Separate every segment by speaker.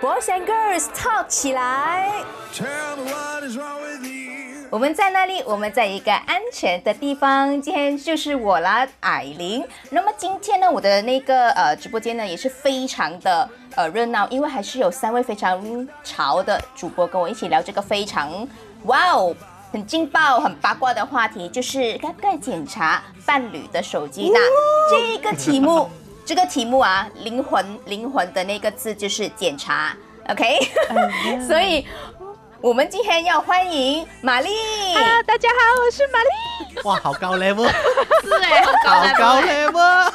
Speaker 1: Boys and Girls Talk 起来。我们在那里？我们在一个安全的地方。今天就是我啦，矮玲。那么今天呢，我的那个呃直播间呢也是非常的呃热闹，因为还是有三位非常潮的主播跟我一起聊这个非常哇哦很劲爆、很八卦的话题，就是该不该检查伴侣的手机呢？这个题目，这个题目啊，灵魂灵魂的那个字就是检查，OK？所以。我们今天要欢迎玛丽。
Speaker 2: Hello，大家好，我是玛丽。
Speaker 3: 哇，好高 level，
Speaker 4: 是哎，好
Speaker 3: 高 level。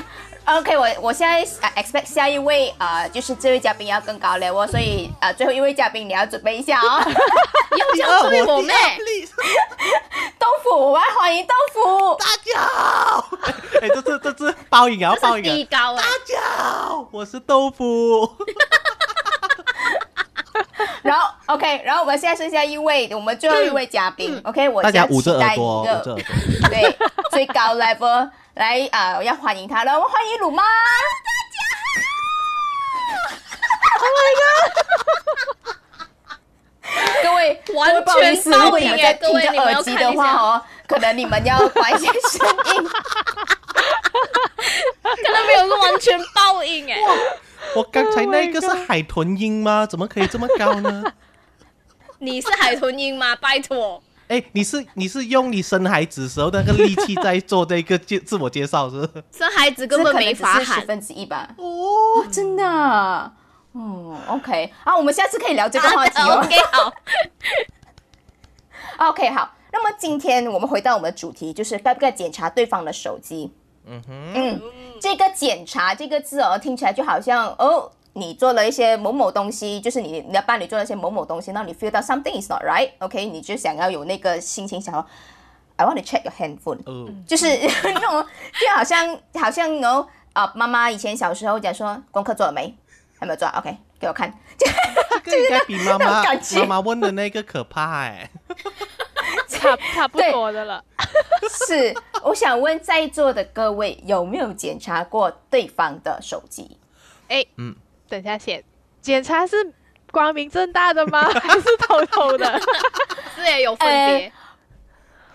Speaker 1: OK，我我现在 expect 下一位啊，就是这位嘉宾要更高 level，所以啊，最后一位嘉宾你要准备一下哦。
Speaker 4: 又叫对我妹，
Speaker 1: 豆腐，我要欢迎豆腐。
Speaker 3: 大家好，哎，这这这这包影啊，包影。
Speaker 4: 低高
Speaker 3: 大家好，我是豆腐。
Speaker 1: 然后，OK，然后我们现在剩下一位，我们最后一位嘉宾，OK，我
Speaker 3: 大家捂着耳朵，捂着耳朵，
Speaker 1: 对，最高 level 来啊，要欢迎他了，我们欢迎鲁妈，
Speaker 4: 大家
Speaker 1: 好，各位，
Speaker 4: 完全爆音
Speaker 1: 哎，各位，你们耳机的话哦，可能你们要关一些声音，
Speaker 4: 可能没有完全爆音哎。
Speaker 3: 我刚才那个是海豚音吗？怎么可以这么高呢？
Speaker 4: 你是海豚音吗？拜托！
Speaker 3: 哎，你是你是用你生孩子时候那个力气在做这个 介自我介绍是不是？
Speaker 4: 生孩子根本没法喊
Speaker 1: 十分之一吧？哦，真的？哦，OK，啊，我们下次可以聊这个话题
Speaker 4: 哦。OK，好。
Speaker 1: OK，好。那么今天我们回到我们的主题，就是该不该检查对方的手机？嗯哼，嗯。这个检查这个字哦，听起来就好像哦，你做了一些某某东西，就是你你的伴侣做了一些某某东西，那你 feel 到 something is not right，OK，你就想要有那个心情，想要 I want to check your handphone，就是 那种就好像好像哦啊，妈妈以前小时候讲说功课做了没，还没有做，OK，给我看，
Speaker 3: 这个应该比妈妈妈妈问的那个可怕哎。
Speaker 2: 差差不多的了，
Speaker 1: 是。我想问在座的各位有没有检查过对方的手机？
Speaker 2: 哎，嗯，等下先，检查是光明正大的吗？还是偷偷的？
Speaker 4: 是也有分别。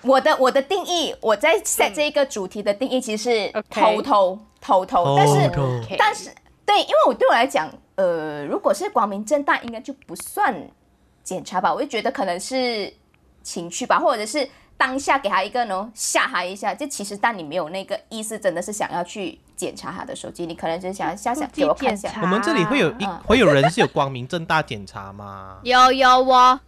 Speaker 1: 我的我的定义，我在在这一个主题的定义其实是偷偷偷偷，但是但是对，因为我对我来讲，呃，如果是光明正大，应该就不算检查吧。我就觉得可能是。情趣吧，或者是当下给他一个呢吓他一下，就其实但你没有那个意思，真的是想要去检查他的手机，你可能只是想要想想给我看一下。
Speaker 3: 我们这里会有一会有人是有光明正大检查吗？
Speaker 4: 有有我，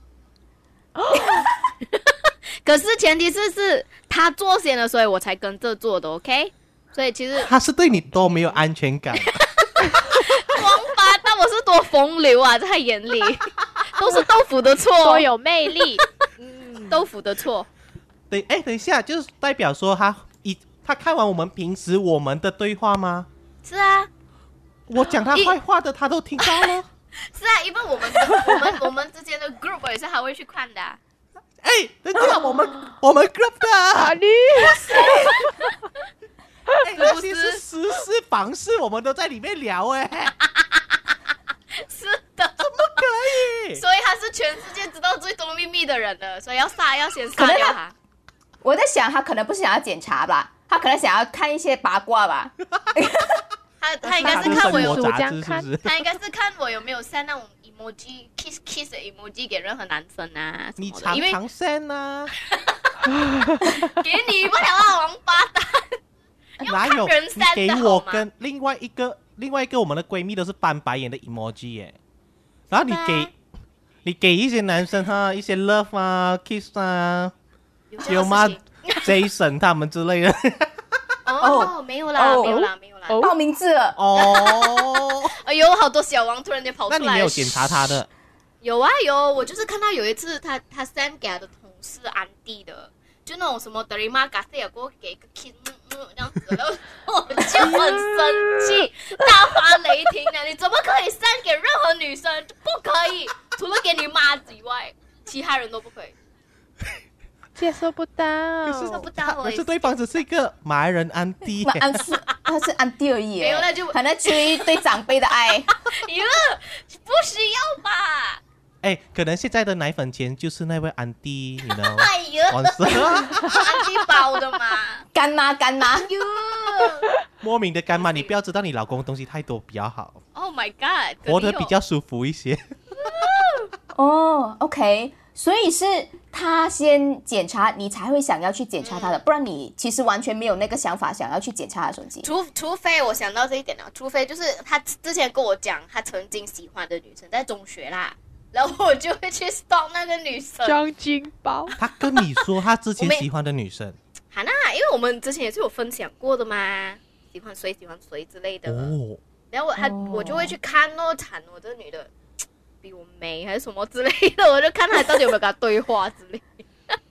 Speaker 4: 可是前提是是他做先了，所以我才跟着做的，OK？所以其实
Speaker 3: 他是对你多没有安全感，
Speaker 4: 王八蛋，我是多风流啊，在他眼里 都是豆腐的错，
Speaker 2: 多有魅力。
Speaker 4: 豆腐的错，
Speaker 3: 对，哎，等一下，就是代表说他一他看完我们平时我们的对话吗？
Speaker 4: 是啊，
Speaker 3: 我讲他坏话的他都听到了。
Speaker 4: 是啊，因为我们我们我们之间的 group 也是还会去看的。
Speaker 3: 哎，等下我们 我们 group 的，
Speaker 2: 你
Speaker 3: 那些是私事房事，我们都在里面聊哎。
Speaker 4: 是的。
Speaker 3: 怎么可以，
Speaker 4: 所以他是全世界知道最多秘密的人了，所以要杀要先杀掉他。
Speaker 1: 我在想，他可能不是想要检查吧，他可能想要看一些八卦吧。
Speaker 4: 他他应该是看我有
Speaker 3: 这样
Speaker 4: 看，他应该是看我有没有 send 那种 emoji kiss kiss 的 emoji 给任何男生啊
Speaker 3: 你常常 send 啊，
Speaker 4: 给你不了啊，王八蛋！
Speaker 3: 哪有？你给我跟另外一个另外一个我们的闺蜜都是翻白眼的 emoji 耶。然后你给，你给一些男生哈一些 love 啊，kiss 啊，有吗 Jason 他们之类的。
Speaker 4: 哦，没有啦，没有啦，没有啦，
Speaker 1: 报名字了。
Speaker 4: 哦，哎呦，好多小王突然间跑出来。
Speaker 3: 那你没有检查他的？
Speaker 4: 有啊有，我就是看到有一次他他 send 给他的同事安迪的，就那种什么德里玛嘎塞尔给我给一个 kiss。这样子，然后我就很生气，大发雷霆啊，你怎么可以删给任何女生？不可以，除了给你妈子以外，其他人都不可以。
Speaker 2: 接受不到，
Speaker 4: 接受不到。
Speaker 3: 可是对方只是一个马来人安迪，
Speaker 1: 安是安他是安迪而已耶，
Speaker 4: 没 有那就
Speaker 1: 可能出于对长辈的爱。
Speaker 4: 哟，不需要吧？
Speaker 3: 哎，可能现在的奶粉钱就是那位安迪，你呢？
Speaker 4: 哎呦，
Speaker 3: 王师
Speaker 4: 安迪包的嘛。
Speaker 1: 干妈干妈，
Speaker 4: 哟
Speaker 3: 莫名的干妈，你不要知道你老公东西太多比较好
Speaker 4: ，，Oh my God，
Speaker 3: 活得比较舒服一些。
Speaker 1: 哦，OK，所以是他先检查，你才会想要去检查他的，不然你其实完全没有那个想法想要去检查他的手机。
Speaker 4: 除除非我想到这一点了，除非就是他之前跟我讲他曾经喜欢的女生在中学啦，然后我就会去 stalk 那个女生。
Speaker 2: 装金包，
Speaker 3: 他跟你说他之前喜欢的女生
Speaker 4: 哈娜，因为我们之前也是有分享过的嘛，喜欢谁喜欢谁之类的。
Speaker 3: 哦，
Speaker 4: 然后我他、
Speaker 1: 哦
Speaker 4: 我就会去看哦，惨哦这个女的比我美还是什么之类的，我就看他到底有没有跟他对话之类的。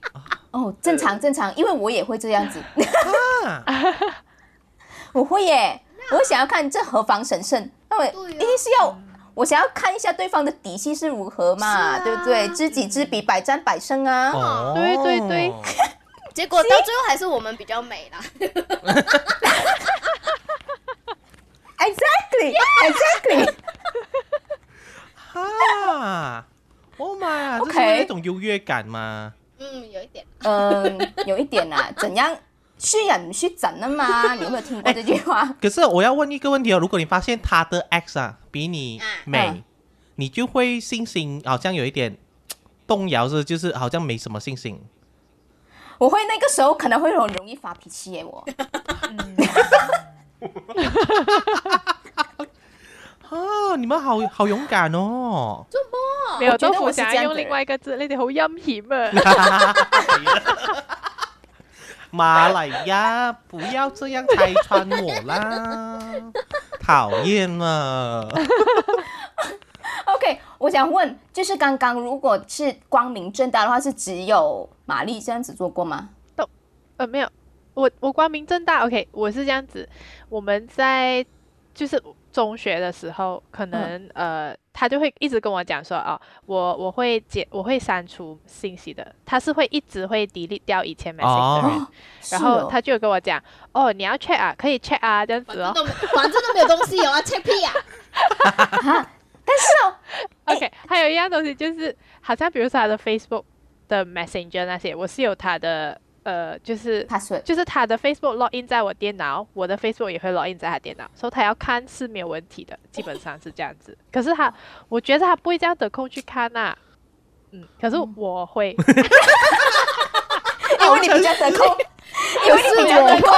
Speaker 1: 哦，正常正常，因为我也会这样子，
Speaker 3: 啊，
Speaker 1: 我会耶，我想要看这何方神圣，那我一定是要。我想要看一下对方的底细是如何嘛，对不对？知己知彼，百战百胜啊！
Speaker 3: 哦，
Speaker 2: 对对对
Speaker 4: 结果到最后还是我们比较美啦。
Speaker 1: Exactly, exactly。
Speaker 3: 哈，Oh my 啊，这是
Speaker 1: OK
Speaker 3: 那种优越感吗？
Speaker 4: 嗯，有一点。
Speaker 1: 嗯，有一点啊，怎样虚人虚整的嘛？你有没有听过这句话？
Speaker 3: 可是我要问一个问题哦，如果你发现他的 X 啊比你美，
Speaker 1: 嗯
Speaker 3: 你就会信心好像有一点动摇，是就是好像没什么信心。
Speaker 1: 我会那个时候可能会很容易发脾气耶，我。
Speaker 3: 哦，你们好好勇敢哦！
Speaker 2: 没有
Speaker 1: 我觉得我是
Speaker 2: 豆腐想用另外一个字，你哋好陰險啊！
Speaker 3: 马来呀，不要这样拆穿我啦，讨厌啊。
Speaker 1: OK，我想问，就是刚刚如果是光明正大的话，是只有玛丽这样子做过吗？
Speaker 2: 呃，没有，我我光明正大，OK，我是这样子，我们在就是中学的时候，可能、呃，他就会一直跟我讲说，哦，我我会解，我会删除信息的，他是会一直会 delete 掉以前 message 的人，
Speaker 3: 哦，
Speaker 2: 然后他就跟我讲，哦，你要 check 啊，可以 check 啊，这样子哦
Speaker 4: 反正都反正都没有东西有啊，check 屁 啊！
Speaker 1: 但是哦，，
Speaker 2: OK，还有一样东西就是，好像比如说他的 Facebook 的 Messenger 那些，我是有他的呃，就是就是他的 Facebook login 在我电脑，我的 Facebook 也会 login 在他电脑，所以他要看是没有问题的，基本上是这样子。可是他，我觉得他不会这样得空去看呐、嗯，可是我会，
Speaker 1: 因为你比较得空，因为你比较得空。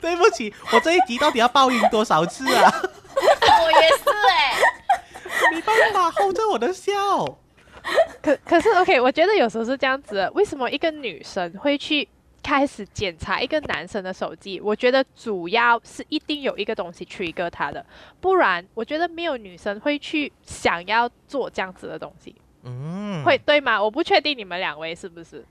Speaker 3: 对不起，我这一集到底要报应多少次啊？
Speaker 4: 我也是哎、
Speaker 3: 没办法 hold 着我的笑。
Speaker 2: 可可是 OK，我觉得有时候是这样子的，为什么一个女生会去开始检查一个男生的手机？我觉得主要是一定有一个东西 trigger 他的，不然我觉得没有女生会去想要做这样子的东西，
Speaker 3: 嗯，
Speaker 2: 会对吗？我不确定你们两位是不是？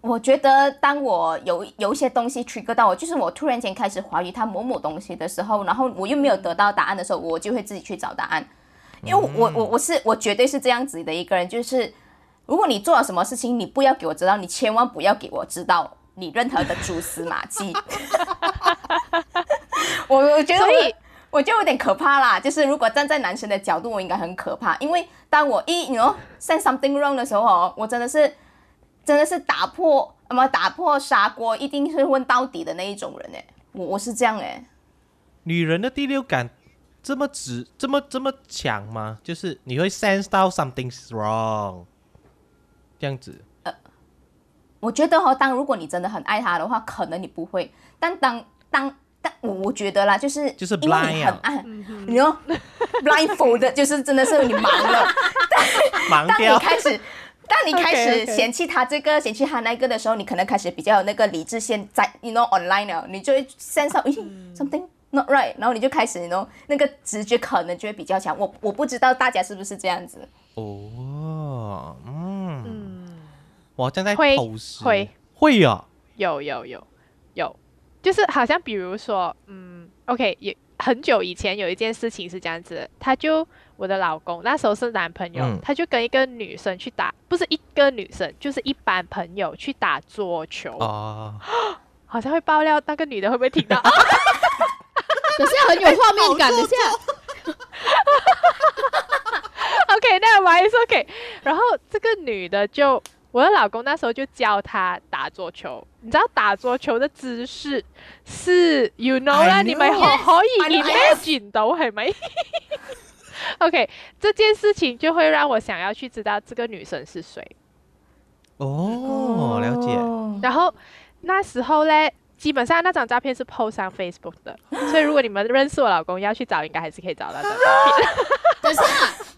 Speaker 1: 我觉得当我有有一些东西 trigger 到我，就是我突然间开始怀疑他某某东西的时候，然后我又没有得到答案的时候，我就会自己去找答案。因为我我我是我绝对是这样子的一个人，就是如果你做了什么事情，你不要给我知道，你千万不要给我知道你任何的蛛丝马迹。我我觉得我
Speaker 2: 所以
Speaker 1: 我就有点可怕啦，就是如果站在男生的角度，我应该很可怕，因为当我一你 know say something wrong 的时候哦，我真的是真的是打破什么打破砂锅，一定是问到底的那一种人哎，我我是这样哎，
Speaker 3: 女人的第六感这么直，这么这么强吗？就是你会 sense 到 something's wrong，这样子。
Speaker 1: 我觉得哦，当如果你真的很爱他的话，可能你不会，但当当但我我觉得啦，就是
Speaker 3: 就是
Speaker 1: 因为
Speaker 3: blind 啊
Speaker 1: 你很爱，你说 blindfold 的就是真的是你盲了，当
Speaker 3: 盲掉
Speaker 1: 你。开始。当你开始嫌弃他这个嫌弃他那个的时候，你可能开始比较有那个理智线在，you know online 了，你就会 sense 到，咦、something not right，然后你就开始，you know 那个直觉可能就会比较强。我我不知道大家是不是这样子。
Speaker 3: 哦，嗯，
Speaker 2: 嗯，
Speaker 3: 我正在
Speaker 2: 会
Speaker 3: 偷师，
Speaker 2: 会
Speaker 3: 会啊，
Speaker 2: 有有有有，就是好像比如说，嗯，OK，也很久以前有一件事情是这样子，他就我的老公那时候是男朋友，
Speaker 3: 嗯
Speaker 2: 他就跟一个女生去打，不是一个女生，就是一般朋友去打桌球。
Speaker 3: 啊，
Speaker 2: 好像会爆料，那个女的会不会听到？
Speaker 4: 等下很有画面感，等下。
Speaker 2: OK，那我还是 OK。然后这个女的就，我的老公那时候就教他打桌球。你知道打桌球的姿势是 you know 啦，你们可以 imagine 到係咪？OK，这件事情就会让我想要去知道这个女生是谁。
Speaker 3: 哦，了解。
Speaker 2: 然后那时候嘞，基本上那张照片是 po 上 Facebook 的，所以如果你们认识我老公要去找，应该还是可以找到的。
Speaker 4: 等一下，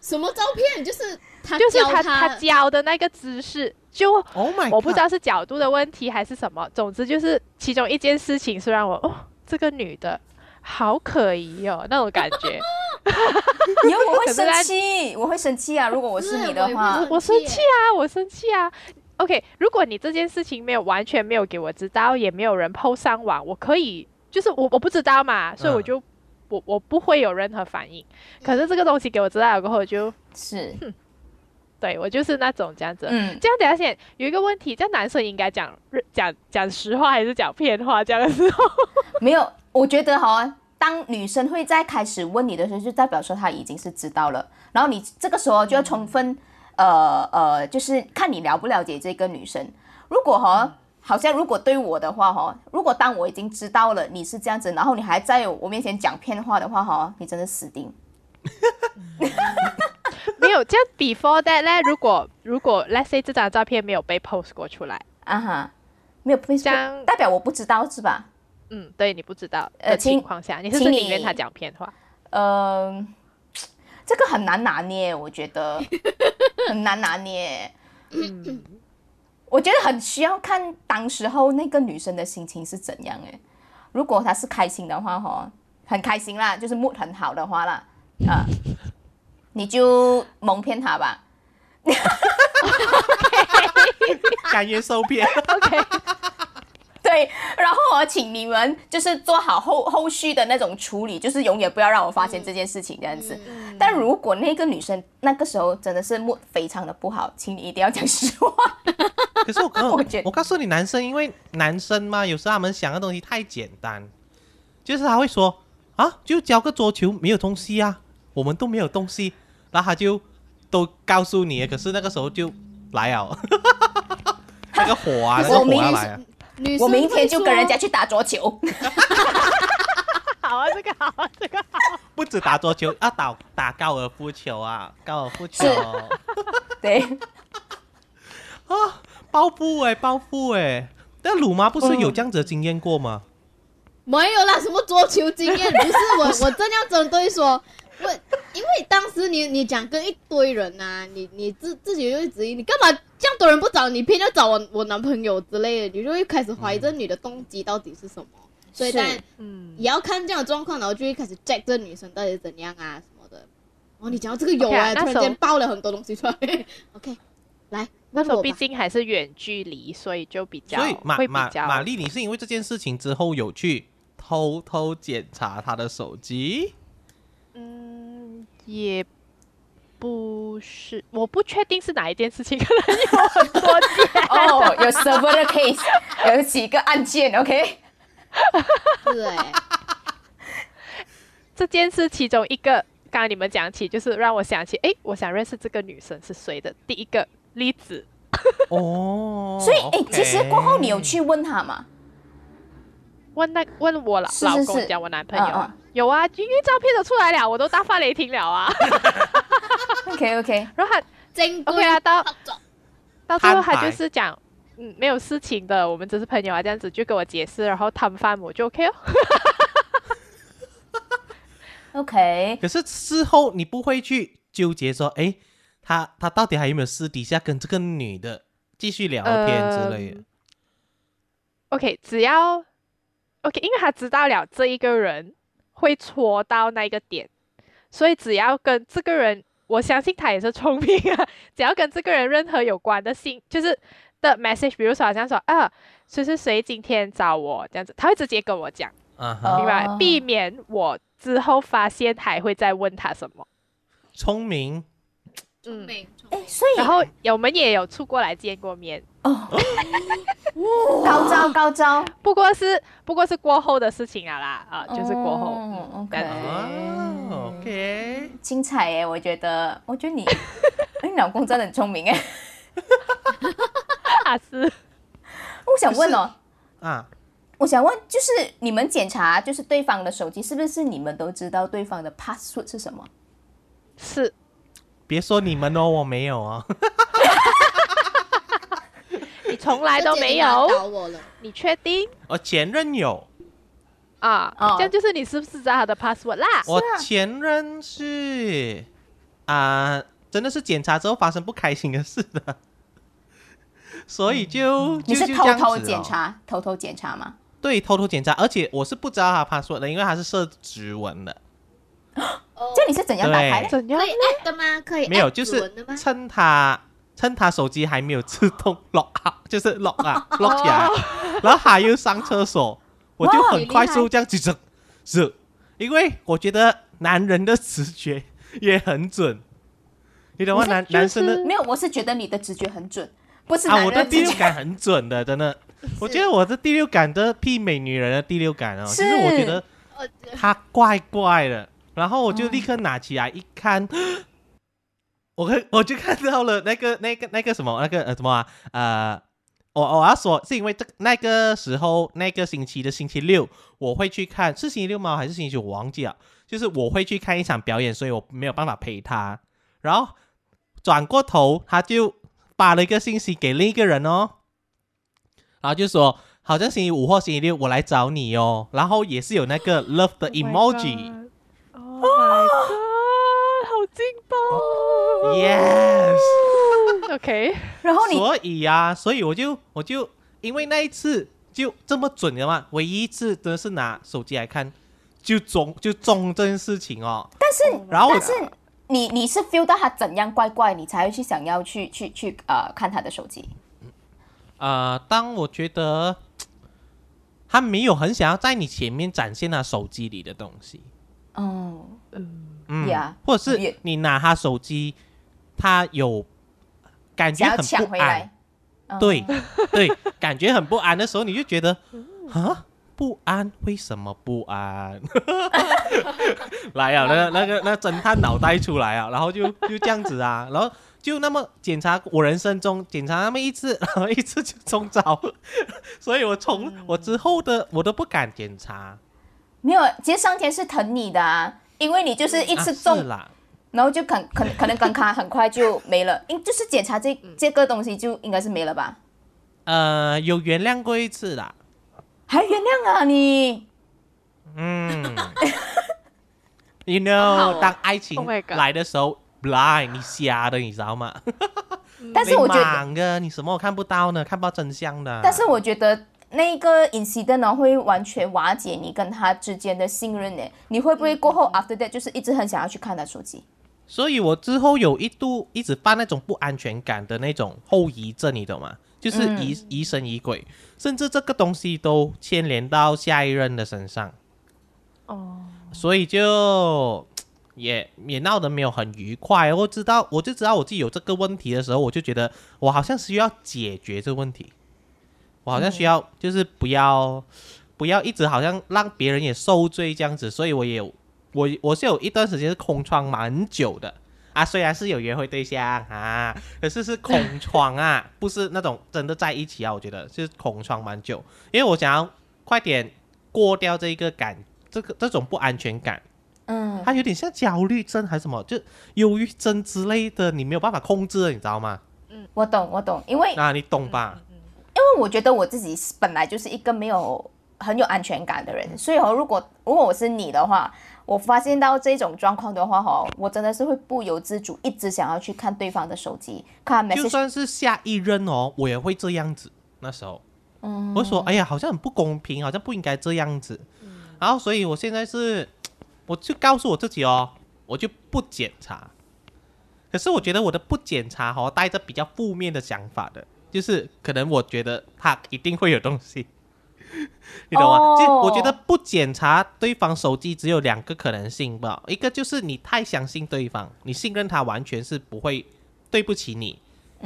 Speaker 4: 什么照片？就是他
Speaker 2: 就是他他教的那个姿势，就
Speaker 3: Oh my，
Speaker 2: 我不知道是角度的问题还是什么，总之就是其中一件事情是让我哦，这个女的好可疑哦那种感觉。
Speaker 1: 以后我会生气，我会生气啊！如果我是你的话，
Speaker 4: 我
Speaker 2: 生气啊，我生气啊。OK，如果你这件事情没有完全没有给我知道，也没有人 PO 上网，我可以就是我我不知道嘛，所以我
Speaker 3: 嗯
Speaker 2: 就、我我不会有任何反应。可是这个东西给我知道了过后，我就是对我就是那种这样子。
Speaker 1: 嗯，
Speaker 2: 这样等一下先有一个问题，这样男生应该讲讲讲实话还是讲骗话？这样的时候，
Speaker 1: 没有，我觉得哈，当女生会在开始问你的时候，就代表说她已经是知道了，然后你这个时候就要充分，呃呃，就是看你了不了解这个女生。如果哈，好像如果对我的话哈，如果当我已经知道了你是这样子，然后你还在我面前讲骗话的话哈，你真的死定。
Speaker 2: 没有就 before that 呢？如果如果 let's say 这张照片没有被 post 过出来，
Speaker 1: 啊哈，没有
Speaker 2: 这样
Speaker 1: 代表我不知道是吧？
Speaker 2: 嗯，对你不知道的情况下，你是不是宁愿他讲骗话？
Speaker 1: 呃，这个很难拿捏，我觉得 很难拿捏。
Speaker 2: 嗯，
Speaker 1: 我觉得很需要看当时候那个女生的心情是怎样诶。如果她是开心的话，哈，很开心啦，就是 mood 很好的话啦，啊，你就蒙骗她吧。
Speaker 3: 甘愿受骗。
Speaker 2: OK，
Speaker 1: 对，然后我请你们就是做好后后续的那种处理，就是永远不要让我发现这件事情这样子。但如果那个女生那个时候真的是 mood 非常的不好，请你一定要讲实话。
Speaker 3: 可是我告
Speaker 1: 我
Speaker 3: 我告诉你，男生因为男生嘛，有时候他们想的东西太简单，就是他会说啊，就交个桌球没有东西啊，我们都没有东西，然后他就都告诉你，可是那个时候就来了，那个火啊，那个火
Speaker 1: 我明
Speaker 3: 要来啊，
Speaker 4: 女
Speaker 1: 我明天就跟人家去打桌球。
Speaker 2: 好啊，这个好啊，这个好。
Speaker 3: 不止打桌球，要打打高尔夫球啊，高尔夫球
Speaker 1: 是对，
Speaker 3: 啊，暴富哎，暴富哎，但鲁妈不是有这样子的经验过吗？
Speaker 4: 说没有啦，什么桌球经验？不是我，我正要针对说，我因为当时你你讲跟一堆人啊，你你自自己就会质疑，你干嘛这样多人不找你，偏要找我我男朋友之类的，你就会开始怀疑这女的动机到底是什么。所以但
Speaker 2: 嗯，
Speaker 4: 也要看这样的状况，然后就会开始 check 这女生到底怎样啊什么的。哦，你讲到这个有
Speaker 2: 啊
Speaker 4: 啊，突然
Speaker 2: 那时候
Speaker 4: 间爆了很多东西出来。OK，来，
Speaker 2: 那时候毕竟还是远距离，所以就比较
Speaker 3: 所以玛
Speaker 2: 会比较
Speaker 3: 玛玛丽，你是因为这件事情之后有去偷偷检查他的手机？
Speaker 2: 嗯，也不是，我不确定是哪一件事情，可能有很多件。
Speaker 1: 哦，有 server 的 case，有几个案件，OK。
Speaker 4: 对，
Speaker 2: 这件事其中一个，刚刚你们讲起，就是让我想起，哎，我想认识这个女生是谁的第一个例子。
Speaker 3: 哦，
Speaker 1: 所以，哎、其实过后你有去问他吗？
Speaker 2: 问那问我老老公讲我男朋友啊，
Speaker 1: 嗯
Speaker 2: 有啊，因为照片都出来了，我都大发雷霆了啊。
Speaker 1: OK OK，
Speaker 2: 然后他
Speaker 4: 正
Speaker 2: OK 啊，到到最后他就是讲，嗯，没有事情的，我们只是朋友啊，这样子就跟我解释，然后摊饭我就 OK 哦。
Speaker 1: OK，
Speaker 3: 可是事后你不会去纠结说，哎，他他到底还有没有私底下跟这个女的继续聊天之类的
Speaker 2: ？OK，只要 OK，因为他知道了这一个人会戳到那个点，所以只要跟这个人，我相信他也是聪明啊，只要跟这个人任何有关的信，就是的 message，比如说好像说啊，谁谁谁今天找我这样子，他会直接跟我讲，明白？
Speaker 1: 哦
Speaker 2: 避免我之后发现还会再问他什么。
Speaker 3: 聪明，
Speaker 2: 嗯，
Speaker 4: 聪明，聪
Speaker 1: 哎，所以
Speaker 2: 然后我们也有出过来见过面，
Speaker 1: 哦，高招高招，
Speaker 2: 不过是不过是过后的事情啊啦，啊，就是过后。
Speaker 1: 哦
Speaker 2: 嗯
Speaker 3: OK，OK，
Speaker 1: 精彩耶！我觉得，我觉得你，哎，你老公真的很聪明哎。
Speaker 2: 啊是。
Speaker 1: 我想问哦，
Speaker 3: 啊，
Speaker 1: 我想问，就是你们检查就是对方的手机，是不是你们都知道对方的 password 是什么？
Speaker 2: 是，
Speaker 3: 别说你们哦，我没有哦。
Speaker 2: 你从来都没有，
Speaker 4: 我了。
Speaker 2: 你确定
Speaker 3: 我前任有，
Speaker 2: 啊？
Speaker 1: 哦
Speaker 2: 这样就是你是不是知道他的 password 啦？
Speaker 3: 我前任是啊、真的是检查之后发生不开心的事的，所以就、
Speaker 1: 你
Speaker 3: 就是
Speaker 1: 偷偷检查，偷偷检查吗？
Speaker 3: 对，偷偷检查，而且我是不知道他 password 的，因为他是设指纹的，
Speaker 4: 哦
Speaker 1: 这你是怎样打开的？
Speaker 2: 怎样
Speaker 4: 可以 app 的吗？可以
Speaker 3: 没有，就是？趁他趁他手机还没有自动 lock 好，就是 lock 啊 lock 起来，然后他又上厕所，我就很快速这样子整，是，因为我觉得男人的直觉也很准，你懂吗？男男生的
Speaker 1: 没有，我是觉得你的直觉很准，不是
Speaker 3: 啊，我的。第六感很准的，真的。我觉得我的第六感的媲美女人的第六感哦，
Speaker 1: 是
Speaker 3: 就是我觉得他，怪怪的，然后我就立刻拿起来一看，我看我就看到了那个那个那个什么那个呃什么啊呃，我我要说是因为这那个时候那个星期的星期六我会去看，是星期六吗？还是星期九？我忘记了。就是我会去看一场表演，所以我没有办法陪他。然后转过头，他就发了一个信息给另一个人哦，然后就说好像星期五或星期六我来找你哦，然后也是有那个 love 的 emoji。
Speaker 2: Oh my god，好劲爆 Yes，！OK，
Speaker 1: 然后你
Speaker 3: 所以呀、所以我就我就因为那一次就这么准的嘛，唯一一次真的是拿手机来看就中就中这件事情哦。
Speaker 1: 但是
Speaker 3: 然后我
Speaker 1: 但是你你是 feel 到他怎样怪怪，你才会去想要去去去呃看他的手机。
Speaker 3: 呃，当我觉得他没有很想要在你前面展现他手机里的东西，
Speaker 1: 哦，
Speaker 3: 嗯。
Speaker 1: Yeah，
Speaker 3: 或者是你拿他手机，他有感觉很不安。对对，感觉很不安的时候，你就觉得啊，不安，为什么不安？来啊，那个那个那侦探脑袋出来啊，然后就就这样子啊，然后就那么检查我人生中检查那么一次，然后一次就中招，所以我从我之后的我都不敢检查，
Speaker 1: 没有，其实上天是疼你的啊，因为你就是一次
Speaker 3: 啊
Speaker 1: 中，然后就可可 可能跟他很快就没了，因就是检查这这个东西就应该是没了吧？
Speaker 3: 呃，有原谅过一次啦，
Speaker 1: 还原谅啊你？
Speaker 3: 嗯，You know，
Speaker 4: 哦
Speaker 3: 当爱情
Speaker 2: Oh
Speaker 3: 来的时候，blind，你瞎的，你知道吗？
Speaker 1: 但是我觉得，
Speaker 3: 你什么都看不到呢，看不到真相的。
Speaker 1: 但是我觉得那个 incident 呢会完全瓦解你跟他之间的信任呢。你会不会过后 after that 就是一直很想要去看他手机？
Speaker 3: 所以我之后有一度一直犯那种不安全感的那种后遗症，你懂吗？就是
Speaker 1: 嗯
Speaker 3: 疑、疑神疑鬼，甚至这个东西都牵连到下一任的身上，
Speaker 2: 哦，
Speaker 3: 所以就也也闹得没有很愉快。我知道，我就知道我自己有这个问题的时候，我就觉得我好像需要解决这个问题，我好像需要就是不要不要一直好像让别人也受罪这样子，所以我也有我我是有一段时间是空窗蛮久的。啊，虽然是有约会对象啊，可是是空窗啊，不是那种真的在一起啊，我觉得是空窗蛮久，因为我想要快点过掉这一个感，这个这种不安全感，
Speaker 1: 嗯，
Speaker 3: 它有点像焦虑症还是什么，就忧郁症之类的，你没有办法控制的，你知道吗？
Speaker 1: 嗯我懂，我懂，因为
Speaker 3: 啊，你懂吧？
Speaker 1: 我觉得我自己是本来就是一个没有很有安全感的人，所以哦，如果如果我是你的话，我发现到这种状况的话，哈，我真的是会不由自主一直想要去看对方的手机，看
Speaker 3: 就算是下一任哦，我也会这样子。那时候，
Speaker 1: 嗯
Speaker 3: 我说，哎呀，好像很不公平，好像不应该这样子。然后，所以我现在是，我就告诉我自己哦，我就不检查。可是我觉得我的不检查哦，带着比较负面的想法的，就是可能我觉得他一定会有东西，你懂吗？
Speaker 1: 哦
Speaker 3: 就我觉得不检查对方手机只有两个可能性吧，一个就是你太相信对方，你信任他完全是不会对不起你，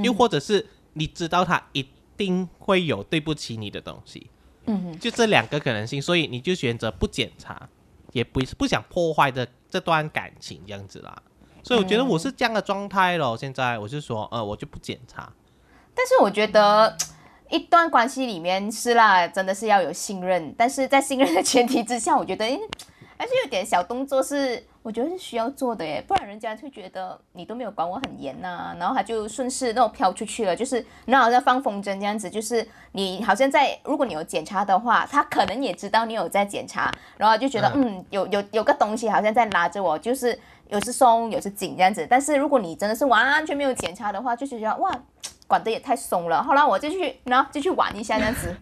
Speaker 3: 又或者是你知道他一定会有对不起你的东西，
Speaker 1: 嗯哼，
Speaker 3: 就这两个可能性，所以你就选择不检查，也不不想破坏的这段感情这样子啦。所以我觉得我是这样的状态咯。现在我是说，呃，我就不检查。
Speaker 1: 但是我觉得 一段关系里面是啦，真的是要有信任，但是在信任的前提之下，我觉得诶还是有点小动作是我觉得是需要做的耶，不然人家会觉得你都没有管我很严呐、然后他就顺势那种飘出去了，就是你好像放风筝这样子，就是你好像在如果你有检查的话，他可能也知道你有在检查，然后就觉得嗯有有有个东西好像在拉着我，就是有时松有时紧这样子，但是如果你真的是完全没有检查的话，就是觉得哇。管的也太松了，后来我就去，然后就去玩一下这样子。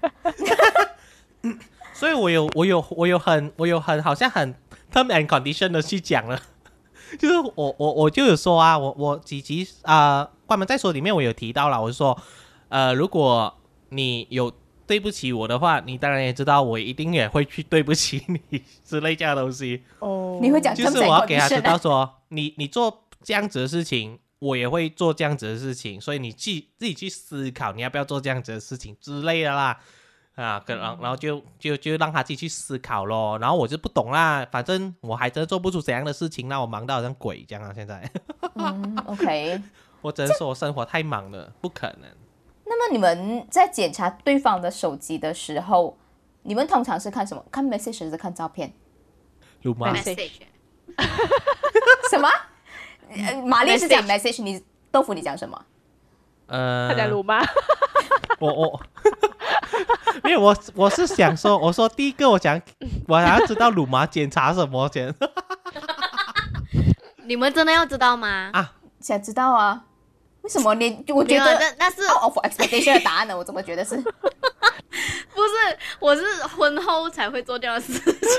Speaker 3: 所以我有我有我有很我有很好像很 term and condition 的去讲了，就是我我我就有说啊，我我几集啊、呃关门再说里面我有提到了，我就说，呃，如果你有对不起我的话，你当然也知道我一定也会去对不起你之类这样的东西，
Speaker 2: 哦
Speaker 1: 你会讲
Speaker 3: 就是我要给他知道说，你你做这样子的事情。我也会做这样子的事情，所以你去自己去思考你要不要做这样子的事情之类的啦。啊，跟然后然后就就就让他自己去思考咯。然后我就不懂啦，反正我还真做不出怎样的事情，那我忙到好像鬼这样啊！现在
Speaker 1: 嗯，OK。
Speaker 3: 我只能说我生活太忙了，不可能。
Speaker 1: 那么你们在检查对方的手机的时候，你们通常是看什么？看 message 还是看照片？
Speaker 3: 鲁妈
Speaker 2: Message
Speaker 4: message
Speaker 1: 什么？呃玛丽是讲 message，你豆腐你讲什么？
Speaker 3: 呃
Speaker 2: 他，在鲁吗？
Speaker 3: 我我没有我我是想说，我说第一个我想我想要知道鲁妈检查什么先
Speaker 4: 你们真的要知道吗？
Speaker 3: 啊？
Speaker 1: 想知道啊？为什么你？我觉得
Speaker 4: 那那是
Speaker 1: out of expectation 的答案呢？我怎么觉得是？
Speaker 4: 不是，我是婚后才会做这样的事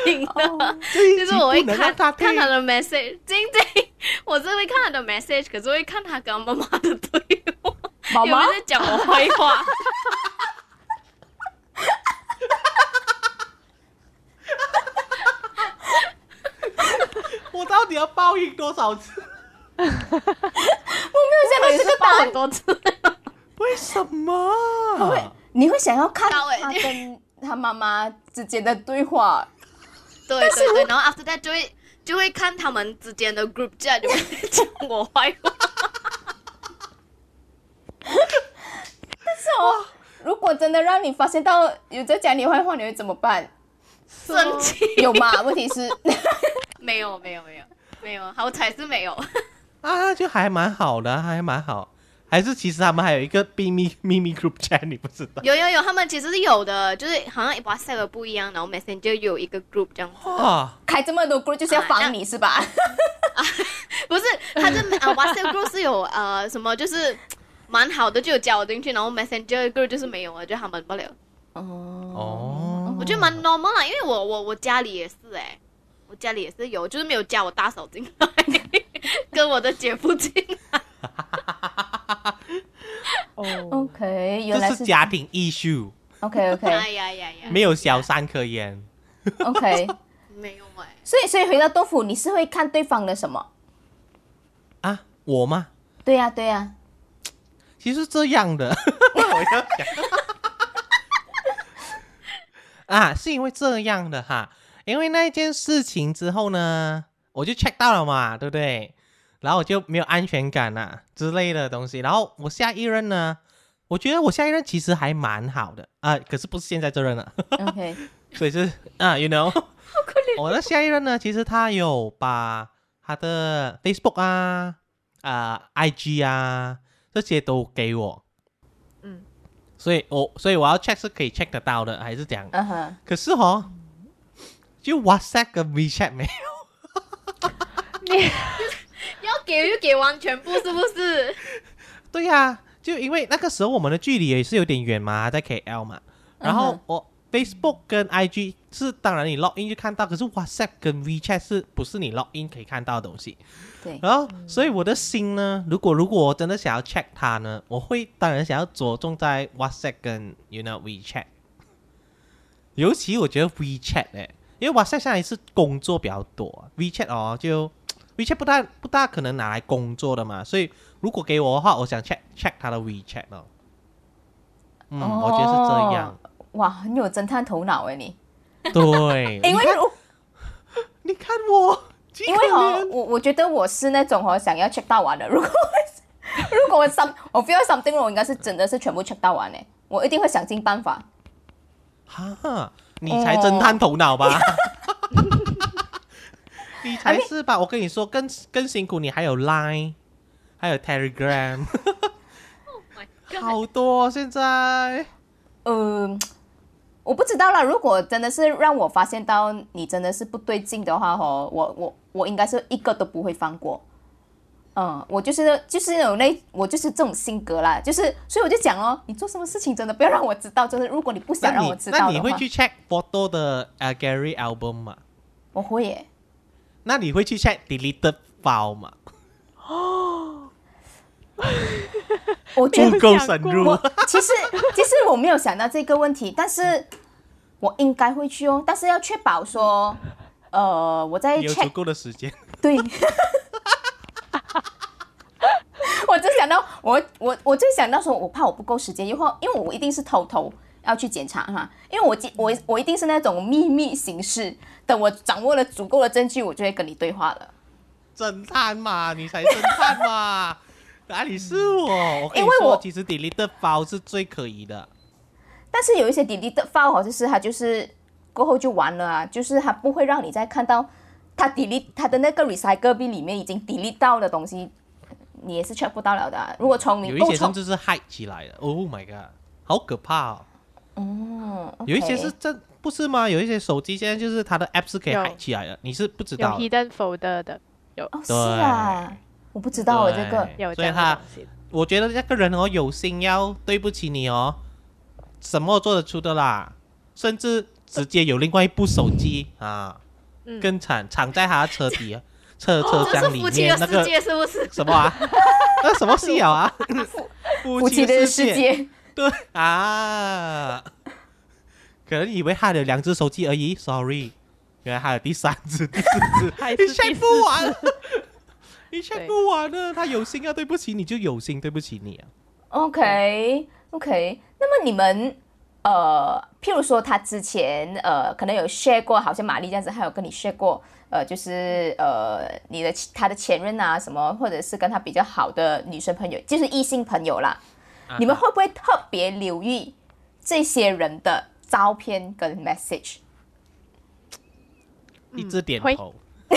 Speaker 4: 情的。就是我会看
Speaker 3: 他
Speaker 4: 看他的 message，晶晶，我是会看他的 message，可是会看他跟妈妈的对话，
Speaker 1: 妈妈
Speaker 4: 有没有在讲我坏话？
Speaker 3: 我到底要报应多少次？
Speaker 1: 我没有想到这个
Speaker 4: 报很。多次。
Speaker 3: 为什么？
Speaker 1: 会，你会想要看他跟 他妈妈之间的对话？
Speaker 4: 对对对，然后 after that 就会就会看他们之间的 group chat，就会讲我坏话。
Speaker 1: 但是哦。如果真的让你发现到有在讲你坏话，你会怎么办？
Speaker 4: 生气？
Speaker 1: 有吗？问题是，
Speaker 4: 没有没有没有没有，好彩是没有。
Speaker 3: 啊，就还蛮好的，还蛮好。还是其实他们还有一个秘密 秘密 group chat，你不知道？
Speaker 4: 有有有，他们其实是有的，就是好像 WhatsApp 不一样，然后 Messenger 有一个 group 这样子。
Speaker 3: 哇，
Speaker 1: 开这么多 group 就是要防你是吧？
Speaker 4: 不是，他就呃 WhatsApp group 是有呃什么就是蛮好的，就有加我进去，然后 Messenger group 就是没有了，就他们不了。
Speaker 1: 哦，
Speaker 3: 哦，
Speaker 4: 我觉得蛮 normal 啦，因为我我我家里也是哎、我家里也是有，就是没有加我大嫂进来，跟我的姐夫进来。
Speaker 2: 哦
Speaker 1: ，OK，原来
Speaker 3: 这是家庭 issue，OK
Speaker 1: OK
Speaker 4: 哎呀呀呀，
Speaker 3: 没有小三可言。
Speaker 1: OK，
Speaker 4: 没有哎、
Speaker 1: 所以所以回到豆腐，你是会看对方的什么？
Speaker 3: 啊，我吗？
Speaker 1: 对呀、对呀、
Speaker 3: 其实是这样的，我要讲。啊，是因为这样的哈，因为那件事情之后呢，我就 check 到了嘛，对不对？然后我就没有安全感啊之类的东西。然后我下一任呢，我觉得我下一任其实还蛮好的啊，可是不是现在这任了
Speaker 1: ，OK，
Speaker 3: 所以是啊，you know，我的下一任呢，其实他有把他的 Facebook 啊、啊、IG 啊这些都给我，
Speaker 2: 嗯，
Speaker 3: 所以我所以我要 check 是可以 check 得到的，还是这样？
Speaker 1: 嗯哼，
Speaker 3: 可是哦，就 WhatsApp 跟 WeChat 没有，
Speaker 2: 你
Speaker 4: 要给就给完全部，是不是？
Speaker 3: 对呀、就因为那个时候我们的距离也是有点远嘛，在 KL 嘛，然后我 Facebook 跟 IG 是当然你 log in 就看到，可是 WhatsApp 跟 WeChat 是不是你 log in 可以看到的东西？
Speaker 1: 对，
Speaker 3: 然后，所以我的心呢，如果如果我真的想要 check 它呢，我会当然想要着重在 WhatsApp 跟 you know WeChat，尤其我觉得 WeChat 哎、因为 WhatsApp 现在是工作比较多，WeChat 哦就 WeChat 不大不大可能拿来工作的嘛，所以如果给我的话，我想 check check 他的 WeChat 哦。嗯，我觉得是这样。
Speaker 1: 哇，很有侦探头脑哎你。
Speaker 3: 对，
Speaker 1: 因为
Speaker 3: 你看我，
Speaker 1: 因为哦，我我觉得我是那种哦想要 check 到完的。如果 如果我 some 我 feel something，我应该是真的是全部 check 到完哎，我一定会想尽办法。
Speaker 3: 哈，你才侦探头脑吧？你才是吧？我跟你说，更更辛苦，你还有 Line，还有 Telegram，好多现在。
Speaker 1: 嗯，我不知道啦。如果真的是让我发现到你真的是不对劲的话，吼，我我我应该是一个都不会放过。嗯，我就是就是有那我就是这种性格啦，就是所以我就讲哦，你做什么事情真的不要让我知道，就是如果你不想让我知道
Speaker 3: 那你会去 check photo 的呃 Gary album 吗？
Speaker 1: 我会耶。
Speaker 3: 那你会去 check deleted file 吗？哦，
Speaker 1: 我觉得
Speaker 3: 不够深入。
Speaker 1: 其实 其实我没有想到这个问题，但是我应该会去哦，但是要确保说，呃，我在
Speaker 3: 有足够的时间。
Speaker 1: 对。我就想到，我我我就想到说，我怕我不够时间，因为因为我一定是偷偷要去检查哈，因为我我我一定是那种秘密形式，等我掌握了足够的证据，我就会跟你对话了。
Speaker 3: 侦探嘛，你才侦探嘛，哪里是我？因为我其实 delete file 是最可疑的，
Speaker 1: 但是有一些 delete file 好像是它就是过后就完了啊，就是它不会让你再看到它 delete 它的那个 recycle bin 里面已经 delete 到的东西。你也是 check 不到了的。如果聪明
Speaker 3: 有一些甚至是 hide 起来的，Oh my god，好可怕哦！
Speaker 1: 哦，
Speaker 3: 有一些是这不是吗？有一些手机现在就是它的 app 是可以 hide 起来的，你是不知道。
Speaker 2: 有 hidden folder 的，有
Speaker 1: 是啊，我不知道我这个
Speaker 2: 有
Speaker 3: 所以他，我觉得那个人哦有心要对不起你哦，什么做得出的啦？甚至直接有另外一部手机啊，更惨，藏在他的车底啊。车车厢里面那个
Speaker 4: 是不是
Speaker 3: 什么啊？那什么戏啊？
Speaker 1: 夫妻的世界。
Speaker 3: 对啊，可能以为他的两只手机而已，sorry，原来还有第三只、第四只，你 check 不完，你 check 不完呢。他有心啊对不起你，就有心对不起你啊。
Speaker 1: OK，OK，那么你们呃，譬如说他之前呃，可能有 share 过，好像玛丽这样子，还有跟你 share 过。呃，就是呃，你的他的前任啊，什么，或者是跟他比较好的女生朋友，就是异性朋友啦，你们会不会特别留意这些人的照片跟 message？
Speaker 3: 一直点头，
Speaker 4: 是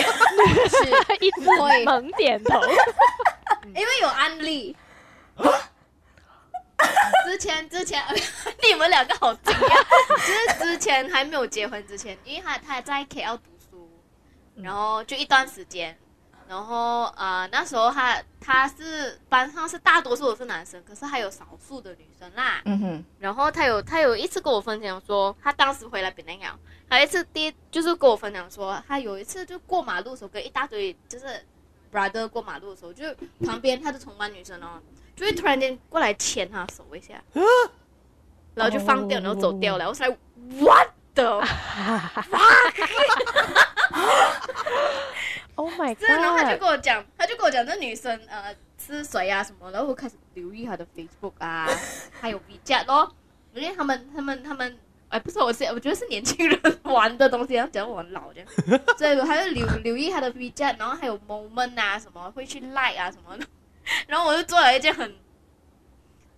Speaker 2: 一直猛点头，
Speaker 4: 因为有案例。之前之前，你们两个好惊讶，就是之前还没有结婚之前，因为他他在 KL。然后就一段时间，然后呃那时候他他是班上是大多数都是男生，可是还有少数的女生啦。嗯哼。然后他有他有一次跟我分享说，他当时回来槟城，还有一次第就是跟我分享说，他有一次就过马路的时候跟一大堆就是 brother 过马路的时候，就旁边他的同班女生哦，就会突然间过来牵他手一下，然后就放掉，然后走掉了。我说 what the
Speaker 2: fuck？Oh my god！
Speaker 4: 然后他就跟我讲，他就跟我讲，那女生呃是谁啊什么，然后我开始留意她的 Facebook 啊，还有 WeChat 咯，因为他们他们他们，哎，不是我是我觉得是年轻人玩的东西，然后讲我很老这样，所以我还是留留意他的 WeChat，然后还有 Moment 啊什么会去 Like 啊什么的，然后我就做了一件很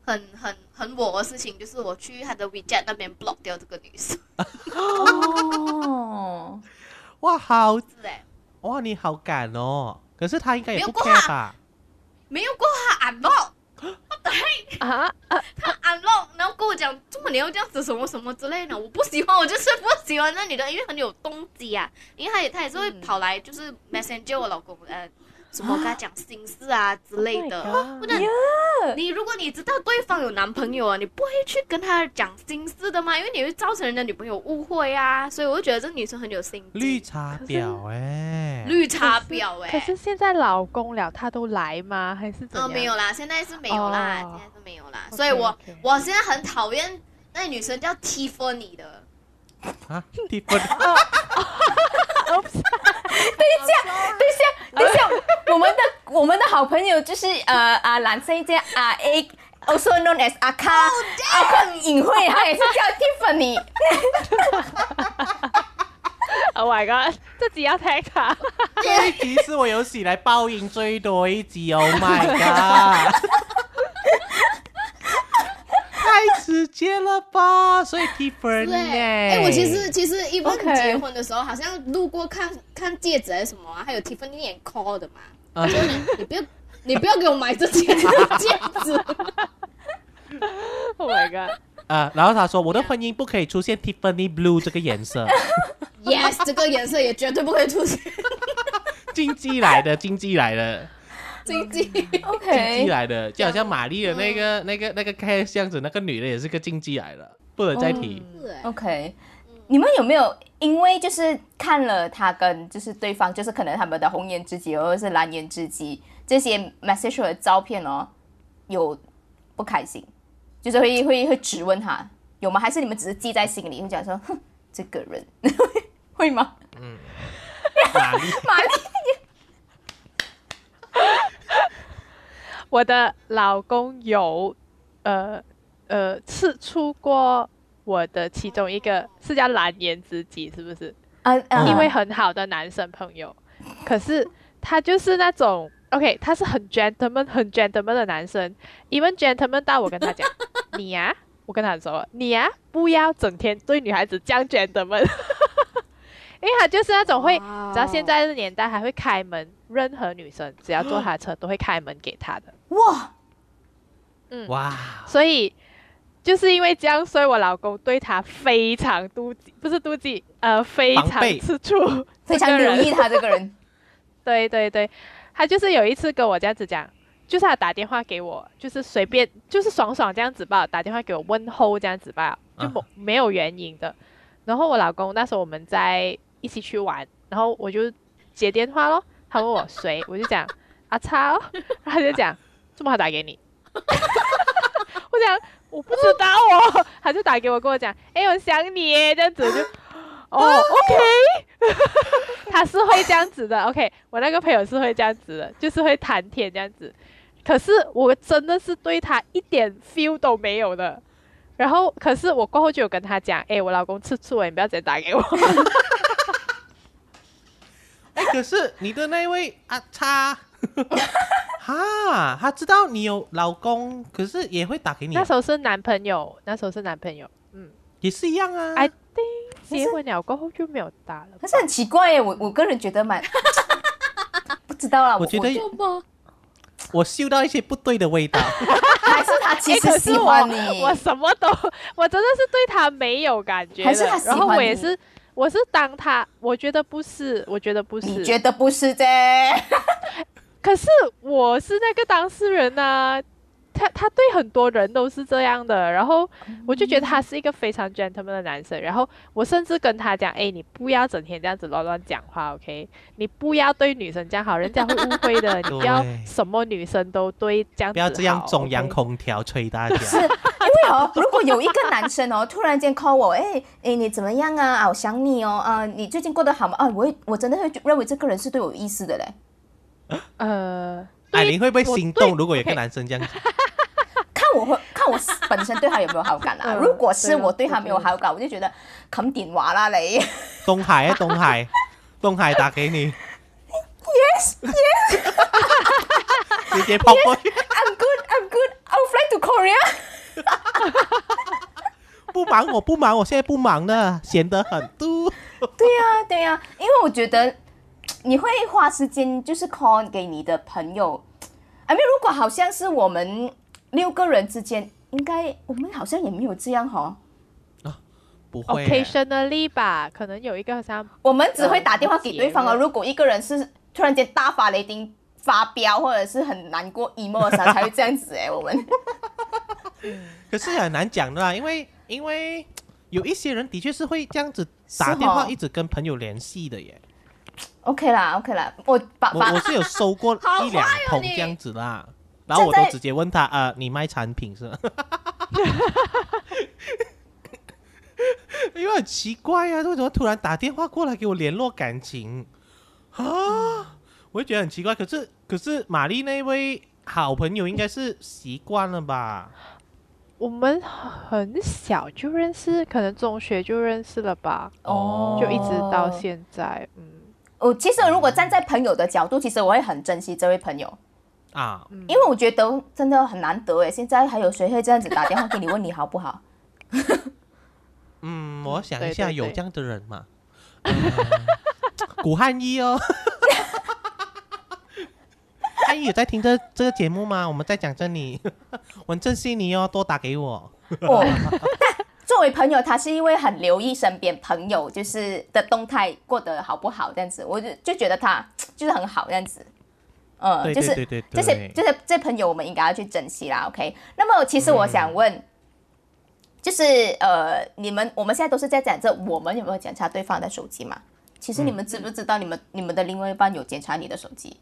Speaker 4: 很很很我的事情，就是我去他的 WeChat 那边 block 掉这个女生。
Speaker 3: 哦。哇，好哇，你好敢哦！可是他应该也不 care 吧？
Speaker 4: 没有过他 unlock，对啊 啊，他 unlock，然后跟我讲，这么你要这样子什么什么之类的，我不喜欢，我就是不喜欢那女的，因为很有动机啊，因为他也他也是会跑来就是 message 我老公呃。什么跟他讲心事啊之类的，不能。你如果你知道对方有男朋友啊，你不会去跟他讲心事的吗？因为你会造成人家女朋友误会啊。所以我就觉得这女生很有心机。
Speaker 3: 绿茶婊哎，
Speaker 4: 绿茶婊哎。
Speaker 2: 可是现在老公了，他都来吗？还是怎样？
Speaker 4: 哦，没有啦，现在是没有啦，现在是没有啦。所以我我现在很讨厌那女生叫 Tiffany 的。
Speaker 3: 啊，Tiffany。
Speaker 1: 等一下，等一下，等一下。我们的我们的好朋友就是呃啊蓝色一件啊 A。Also known as 阿卡，阿卡隐晦，他也是叫 Tiffany。
Speaker 2: Oh my god，这集要 tag 他。
Speaker 3: 这一集是我有史来报应最多一集，Oh my god！太直接了吧，所以 Tiffany
Speaker 4: 对，哎、我其实其实 even
Speaker 1: OK
Speaker 4: 结婚的时候，好像路过看看戒指还是什么、啊，还有 Tiffany 眼 call 的嘛，
Speaker 3: 啊。
Speaker 4: 就你你不要你不要给我买这戒指戒指
Speaker 2: ，Oh my god，
Speaker 3: 呃，然后他说我的婚姻不可以出现 Tiffany Blue 这个颜色
Speaker 4: ，yes，这个颜色也绝对不可以出现。
Speaker 3: 经济来的，经济来的，
Speaker 4: 经济。
Speaker 3: 经济
Speaker 1: OK，
Speaker 3: 来的，就好像玛丽的那个那个那个这样子，那个女的也是个经济来的，不能再提。
Speaker 4: 是哎
Speaker 1: OK，你们有没有因为就是看了他跟就是对方，就是可能他们的红颜知己或者是蓝颜知己这些 message 的照片哦，有不开心，就是会会会质问他有吗？还是你们只是记在心里，会讲说哼这个人。会吗？
Speaker 3: 嗯玛丽，
Speaker 1: 玛丽，
Speaker 2: 我的老公有呃呃刺出过我的其中一个是叫蓝颜知己，是不是？
Speaker 1: 啊啊。
Speaker 2: 一位很好的男生朋友，可是他就是那种 OK，他是很 gentleman 很 gentleman 的男生，even gentleman 到我跟他讲，你呀、我跟他说，你呀、不要整天对女孩子这样 gentleman，因为他就是那种会，
Speaker 4: 哇。
Speaker 2: 只要现在的年代还会开门，任何女生只要坐他的车都会开门给他的，
Speaker 1: 哇，嗯。
Speaker 3: 哇，
Speaker 2: 所以。就是因为这样，所以我老公对他非常妒忌，不是妒忌，呃，非常吃醋，
Speaker 1: 非常
Speaker 2: 这个人。
Speaker 1: 留意他这个人，
Speaker 2: 对对对，他就是有一次跟我这样子讲，就是他打电话给我，就是随便，就是爽爽这样子吧，打电话给我问候这样子吧，就没、没有原因的。然后我老公那时候我们在一起去玩，然后我就接电话咯，他问我谁，我就讲阿超，然 后他就讲这么好打给你，我讲我不知道哦，他就打给我跟我讲，哎，我想你耶，这样子就。哦，OK，他是会这样子的，OK，我那个朋友是会这样子的，就是会谈天这样子。可是我真的是对他一点 feel 都没有的。然后，可是我过后就有跟他讲，哎，我老公吃醋了，你不要直接打给我。
Speaker 3: 哎，可是你的那位阿叉，哈，他知道你有老公，可是也会打给你
Speaker 2: 那，时候是男朋友，那时候是男朋友，嗯
Speaker 3: 也是一样啊。
Speaker 2: ，I think 结婚了过后就没有打了。
Speaker 1: 可是很奇怪耶，我我个人觉得蛮 不知道啦，
Speaker 3: 我觉得，我嗅到一些不对的味道。
Speaker 1: 还是他其实喜
Speaker 2: 是我
Speaker 1: 欢你，
Speaker 2: 我什么都，我真的是对他没有感觉的。
Speaker 1: 还是他喜
Speaker 2: 然后
Speaker 1: 欢
Speaker 2: 我也是，我是当他，我觉得不是，我觉得不是。
Speaker 1: 你觉得不是啫？
Speaker 2: 可是我是那个当事人呐、他他对很多人都是这样的，然后我就觉得他是一个非常 gentleman 的男生，然后我甚至跟他讲，哎，你不要整天这样子乱乱讲话，OK？你不要对女生这样好，人家会误会的，你不要什么女生都对这样子
Speaker 3: 不要这样中央空调吹大家。
Speaker 1: 是因为哦，如果有一个男生哦，突然间 call 我，哎哎，你怎么样啊？啊，我想你哦，啊，你最近过得好吗？啊，我会我真的会认为这个人是对我有意思的嘞。
Speaker 2: 呃，
Speaker 3: 艾琳会不会心动？如果有一个男生这样子，
Speaker 1: 看我会看我本身对他有没有好感啊？
Speaker 2: 嗯
Speaker 1: 如果是我对他没有
Speaker 2: 我觉得
Speaker 1: 好感，我就觉得冚電話啦你。
Speaker 3: 东海啊，东海，东海打给你。Yes, yes 直接跑过去
Speaker 1: ，I'm good, I'm good. I'll fly to Korea.
Speaker 3: 不忙，我不忙，我现在不忙的，闲得很。嘟，
Speaker 1: 对呀、对呀、因为我觉得你会花时间就是 call 给你的朋友。I mean，如果好像是我们六个人之间，应该我们好像也没有这样哈、
Speaker 3: 不会欸。
Speaker 2: occasionally 吧，可能有一个好像
Speaker 1: 我们只会打电话给对方哦。
Speaker 2: 呃
Speaker 1: 如果一个人是突然间大发雷霆发飙，或者是很难过 emo 的时候，才会这样子哎。我们
Speaker 3: 可是很难讲的啦，因为因为有一些人的确是会这样子打电话
Speaker 1: 哦
Speaker 3: 一直跟朋友联系的耶。
Speaker 1: OK 啦，OK 啦，我把把
Speaker 3: 我我是有收过 一两
Speaker 4: 坏哦你
Speaker 3: 通这样子啦，然后我都直接问他，呃，你卖产品是吗？因为很奇怪啊，为什么突然打电话过来给我联络感情啊？我就觉得很奇怪。可是可是玛丽那位好朋友应该是习惯了吧？
Speaker 2: 我们很小就认识，可能中学就认识了吧，
Speaker 3: 哦
Speaker 2: 就一直到现在。嗯，
Speaker 1: 我其实如果站在朋友的角度，其实我会很珍惜这位朋友，
Speaker 3: 啊，
Speaker 1: 因为我觉得真的很难得哎。现在还有谁会这样子打电话给你问你好不好？
Speaker 3: 嗯，我想一下，
Speaker 2: 对对对
Speaker 3: 有这样的人吗？呃古汉一哦，汉一有在听这这个节目吗？我们在讲这里，我很珍惜你哦，多打给我。
Speaker 1: 作为朋友，他是因为很留意身边朋友就是的动态过得好不好这样子，我就就觉得他就是很好这样子。嗯，
Speaker 3: 对
Speaker 1: 就是
Speaker 3: 对对对
Speaker 1: 这些这些这朋友我们应该要去珍惜啦。OK，那么其实我想问，就是呃，你们我们现在都是在讲这，我们有没有检查对方的手机嘛？其实你们知不知道你们你们的另外一半有检查你的手机？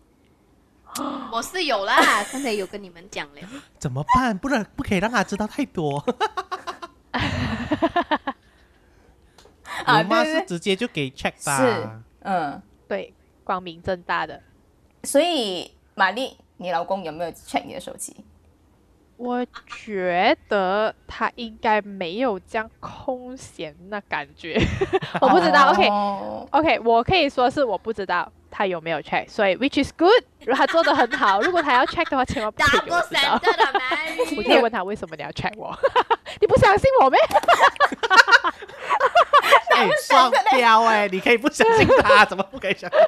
Speaker 4: 我是有啦，刚才有跟你们讲了。
Speaker 3: 怎么办？不能不可以让他知道太多。
Speaker 1: 啊
Speaker 3: 我妈
Speaker 1: 对对
Speaker 3: 是直接就给 check 吧。
Speaker 1: 是，嗯，
Speaker 2: 对，光明正大的。
Speaker 1: 所以玛丽，你老公有没有 check 你的手机？
Speaker 2: 我觉得他应该没有这样空闲的感觉，我不知道。OK
Speaker 1: 哦
Speaker 2: OK，我可以说是我不知道他有没有 check，所以 which is good，如果他做的很好。如果他要 check 的话，千万不可以给我知道。我以问他为什么你要 check 我？你不相信我咩？
Speaker 3: 哎，双标哎，你可以不相信他，怎么不可以相信？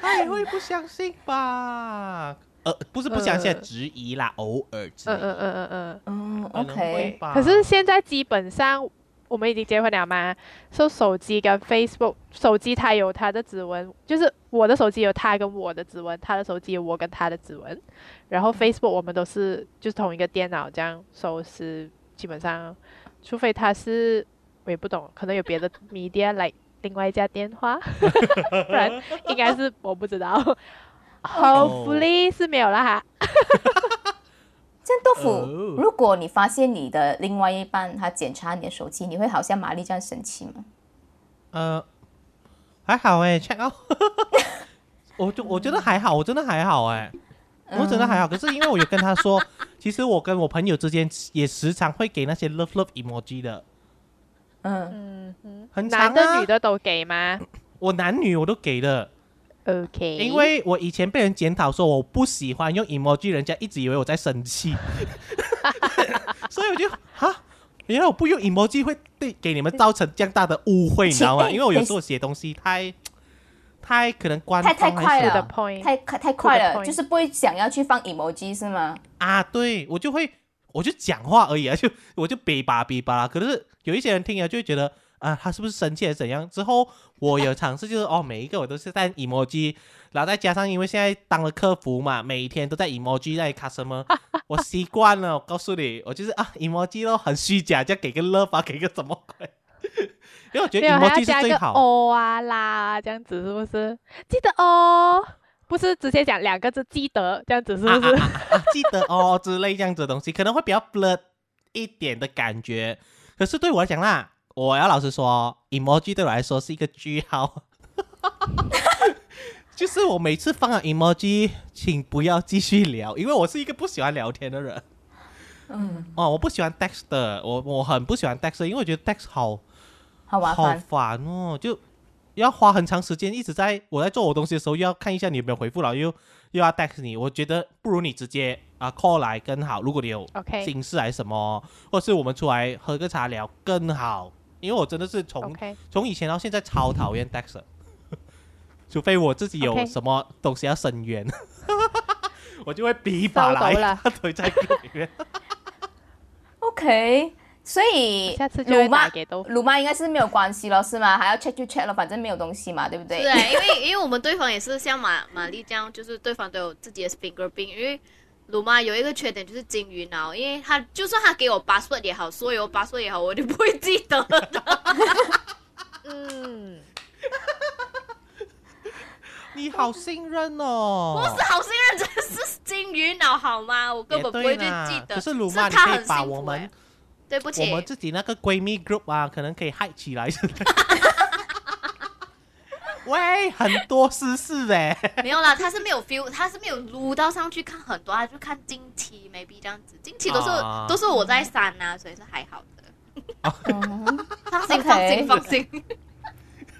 Speaker 3: 他也会不相信吧？呃，不是不相信，
Speaker 2: 呃
Speaker 3: 质疑啦，偶尔质疑。
Speaker 2: 嗯嗯嗯嗯嗯。
Speaker 1: 嗯，OK，
Speaker 2: 可是现在基本上我们已经结婚了嘛，说手机跟 Facebook，手机它有它的指纹，就是我的手机有它跟我的指纹，他的手机有我跟他的指纹，然后 Facebook 我们都是就是同一个电脑这样收拾，基本上除非他是我也不懂，可能有别的 media 来另外一家电话，不然应该是我不知道。Hopefully 是没有啦哈。
Speaker 1: 这样豆腐，
Speaker 3: 哦
Speaker 1: 如果你发现你的另外一半他检查你的手机，你会好像玛丽这样生气吗？
Speaker 3: 呃，还好哎，check out。我就我觉得还好，我真的还好哎，我真的还好。可是因为我有跟他说，其实我跟我朋友之间也时常会给那些 love love emoji 的，
Speaker 1: 嗯，
Speaker 2: 嗯哼，
Speaker 3: 很长
Speaker 2: 男的
Speaker 3: 啊
Speaker 2: 女的都给吗
Speaker 3: 我男女我都给的。
Speaker 2: ？OK，
Speaker 3: 因为我以前被人检讨说我不喜欢用 emoji，人家一直以为我在生气，所以我就哈，原来我不用 emoji 会对给你们造成这样大的误会，你知道吗？
Speaker 1: 哎
Speaker 3: 因为我有时候写东西太太可能官
Speaker 1: 太太快了太太太快了，就是不会想要去放 emoji 是吗？
Speaker 3: 啊，对我就会我就讲话而已啊，就我就比吧比吧啦。可是有一些人听了就会觉得啊，他是不是生气还是怎样？之后我有尝试就是哦，每一个我都是在 emoji，然后再加上因为现在当了客服嘛，每一天都在 emoji 在 customer，我习惯了。我告诉你，我就是啊 emoji 咯，很虚假，就给个 love 啊，给个什么鬼？因为我觉得 emoji 是最好。
Speaker 2: 哦啊啦啊这样子是不是？记得哦，不是直接讲两个字记得这样子是不是？
Speaker 3: 啊啊啊啊记得哦之类这样子的东西，可能会比较 blur 一点的感觉。可是对我来讲啦，我要老实说，emoji 对我来说是一个句号。就是我每次放了 emoji，请不要继续聊，因为我是一个不喜欢聊天的人。
Speaker 1: 嗯，
Speaker 3: 哦，我不喜欢 text 的，我我很不喜欢 text，的因为我觉得 text 好好
Speaker 1: 好麻烦。
Speaker 3: 烦哦，就要花很长时间一直在我在做我东西的时候，又要看一下你有没有回复，然后又又要 text 你，我觉得不如你直接啊 call 来更好。如果你有
Speaker 2: OK
Speaker 3: 心事还是什么，或是我们出来喝个茶聊更好，因为我真的是从从以前到现在超讨厌 Dexter，除非我自己有什么东西要伸冤，我就会比把来
Speaker 2: 收到了
Speaker 3: 堆在里面。
Speaker 1: OK，所以
Speaker 2: 下次就会
Speaker 1: 鲁妈
Speaker 2: 打给豆腐。
Speaker 1: 鲁妈应该是没有关系了是吗？还要 check 就 check 了，反正没有东西嘛，对不对？
Speaker 4: 对啊，因为因为我们对方也是像玛玛丽这样，就是对方都有自己的 fingerprint。因为鲁妈有一个缺点就是金鱼脑，因为他就算他给我 password 也好，所有 password 也好，我就不会记得的。
Speaker 2: 嗯，
Speaker 3: 你好信任哦，
Speaker 4: 不是好信任真是金鱼脑好吗？我根本不会记得。
Speaker 3: 可是鲁妈，你
Speaker 4: 他
Speaker 3: 可以把我们
Speaker 4: 欸对不起
Speaker 3: 我，们自己那个闺蜜 group 啊，可能可以嗨起来。喂，很多私事哎。
Speaker 4: 没有啦，他是没有 feel，他是没有撸到上去看很多，他就看近期，maybe 这样子，近期都是、
Speaker 3: 啊
Speaker 4: 都是我在删啊，所以是还好的。
Speaker 1: 嗯
Speaker 4: 放心放心放心。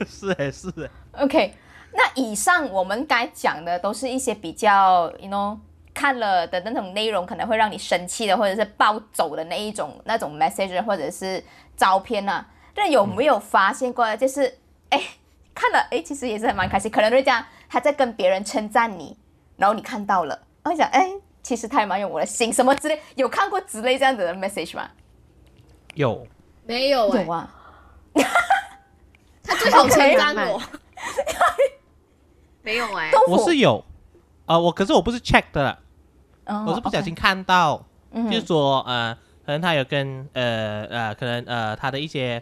Speaker 3: 是哎是哎
Speaker 1: ，OK，那以上我们该讲的都是一些比较，you know，看了的那种内容可能会让你生气的，或者是暴走的那一种那种 message 或者是照片啊。那有没有发现过，就是哎看了哎，其实也是很蛮开心，可能会这样他在跟别人称赞你，然后你看到了，然后你想哎，其实他也蛮有我的心，什么之类，有看过之类这样子的 message 吗？
Speaker 3: 有。
Speaker 4: 没有哎、
Speaker 1: 有啊，
Speaker 4: 他最好 称赞我。没有哎、
Speaker 3: 我是有，呃，我可是我不是 check 的我是不小心看到，
Speaker 1: 嗯
Speaker 3: 就是说呃，可能他有跟呃呃，可能呃他的一些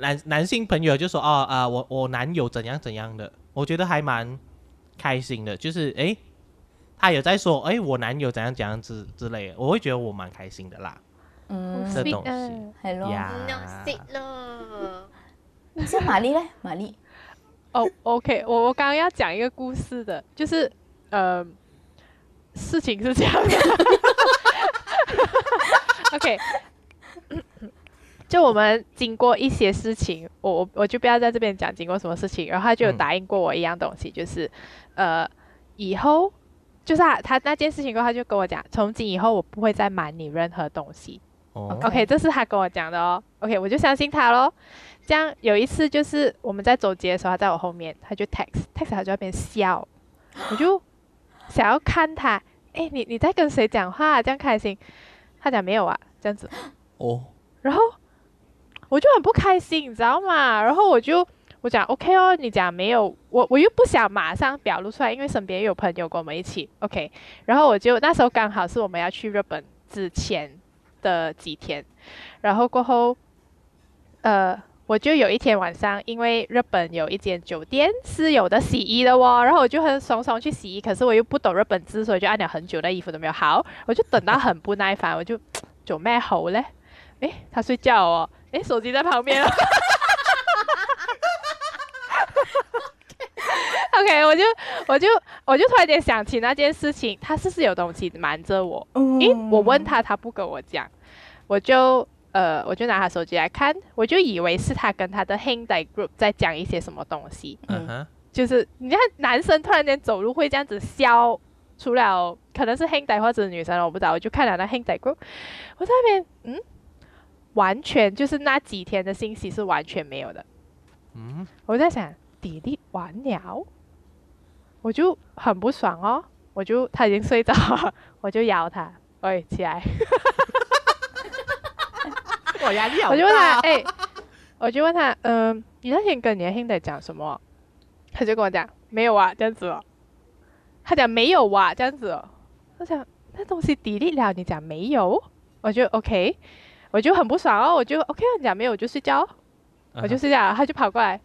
Speaker 3: 男男性朋友就说哦啊、我我男友怎样怎样的，我觉得还蛮开心的，就是诶，他有在说诶，我男友怎样怎样之之类的，我会觉得我蛮开心的啦，
Speaker 1: 嗯。
Speaker 3: 这东西。
Speaker 2: 嗯
Speaker 1: ，Hello，
Speaker 3: 呀
Speaker 4: no sit 了。
Speaker 1: 像玛丽嘞，玛丽，
Speaker 2: 哦，OK，我我刚刚要讲一个故事的，就是呃，事情是这样的，OK，就我们经过一些事情，我我我就不要在这边讲经过什么事情，然后他就有
Speaker 3: 嗯
Speaker 2: 答应过我一样东西，就是呃，以后就是他他那件事情过后，他就跟我讲，从今以后我不会再瞒你任何东西。
Speaker 3: 哦
Speaker 2: OK，这是他跟我讲的哦。OK，我就相信他咯。这样有一次就是我们在走街的时候，他在我后面，他就 text text，他就在那边笑，我就想要看他，哎，你你在跟谁讲话、这样开心？他讲没有啊，这样子，
Speaker 3: 哦，
Speaker 2: 然后我就很不开心，你知道吗？然后我就我讲 OK 哦，你讲没有，我我又不想马上表露出来，因为身边有朋友跟我们一起 OK，然后我就那时候刚好是我们要去日本之前的几天，然后过后，呃，我就有一天晚上，因为日本有一间酒店是有的洗衣的哦，然后我就很怂怂去洗衣，可是我又不懂日本字，所以就按了很久，那衣服都没有好，我就等到很不耐烦，我就 做咩好嘞？诶，他睡觉哦，诶，手机在旁边哦。OK，我就我就我就突然间想起那件事情，他是不是有东西瞒着我？
Speaker 1: 嗯
Speaker 2: 诶，我问他，他不跟我讲，我就呃，我就拿他手机来看，我就以为是他跟他的 h a n d group 在讲一些什么东西，
Speaker 3: 嗯哼，
Speaker 2: 就是你看男生突然间走路会这样子笑，除了可能是 h a n d 或者是女生，我不知道，我就看了那 h a n d group，我在那边嗯，完全就是那几天的信息是完全没有的，
Speaker 3: 嗯，
Speaker 2: 我在想 delete 完了，我就很不爽哦，我就他已经睡着了，我就摇他，喂，起来。
Speaker 3: 我压力好
Speaker 2: 我就问他，
Speaker 3: 大，
Speaker 2: 哎、我就问他，嗯、你那天跟你的 h i n d 讲什么？他就跟我讲没有啊，这样子哦。他讲没有啊，这样子哦。我想那东西 delete 了，你讲没有，我就 OK，我就很不爽哦，我就 OK，你讲没有我就睡觉哦，我就睡觉，他就跑过来，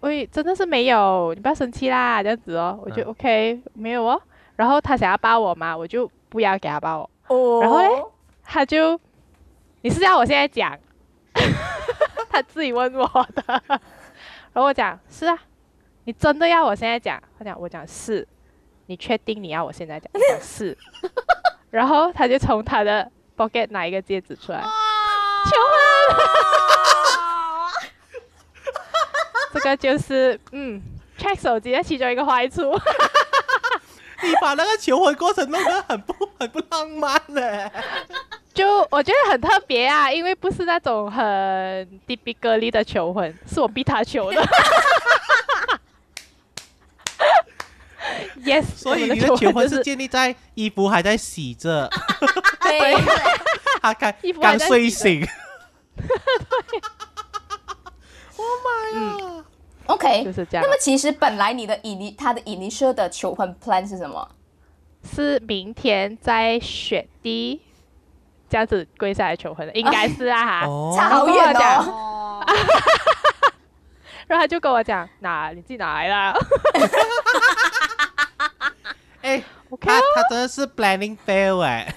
Speaker 2: 喂，真的是没有，你不要生气啦，这样子哦，我就
Speaker 3: 嗯
Speaker 2: OK，没有哦。然后他想要抱我嘛，我就不要给他抱我。
Speaker 1: 哦
Speaker 2: 然后嘞他就，你是要我现在讲？他自己问我的，然后我讲是啊，你真的要我现在讲？他讲我讲是，你确定你要我现在讲？我讲是，然后他就从他的 pocket 拿一个戒指出来，求婚，这个就是嗯，check 手机的其中一个坏处。
Speaker 3: 你把那个求婚过程弄得很不很不浪漫呢。
Speaker 2: 就我觉得很特别啊，因为不是那种很 typically 的求婚，是我逼他求的。yes，
Speaker 3: 所以你的求婚
Speaker 2: 是是
Speaker 3: 建立在衣服还在洗着，
Speaker 1: 对，
Speaker 3: 他刚
Speaker 2: 衣服还
Speaker 3: 刚睡醒。我妈呀
Speaker 1: ！OK，
Speaker 2: 就是这样
Speaker 1: 那么其实本来你的 ini 他的 initial 的求婚 plan 是什么？
Speaker 2: 是明天在雪地这样子跪下来求婚的，应该是啊哈。
Speaker 1: 好远。哦，
Speaker 2: 然后他就跟我讲，哪你自己拿来啦。
Speaker 3: 哎
Speaker 2: ，OK
Speaker 3: 他真的是 planning fail 哎。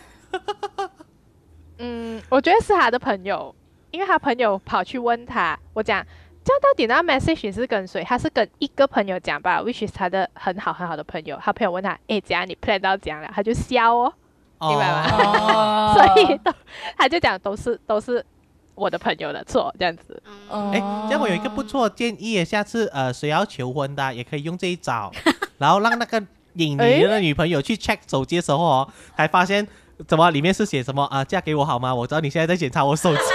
Speaker 2: 嗯，我觉得是他的朋友，因为他朋友跑去问他，我讲这样到底那 message 是跟谁？他是跟一个朋友讲吧，which is 他的很好很好的朋友。他朋友问他，哎，怎样你 plan 到怎样了？他就笑哦，明白吗？
Speaker 1: 哦
Speaker 2: 所以都他就讲都是都是我的朋友的错，这样子。
Speaker 4: 嗯，
Speaker 3: 哎，这样我有一个不错的建议，下次呃谁要求婚的啊也可以用这一招，然后让那个引你的女朋友去 check 手机的时候哦，才发现怎么里面是写什么啊、嫁给我好吗？我知道你现在在检查我手机。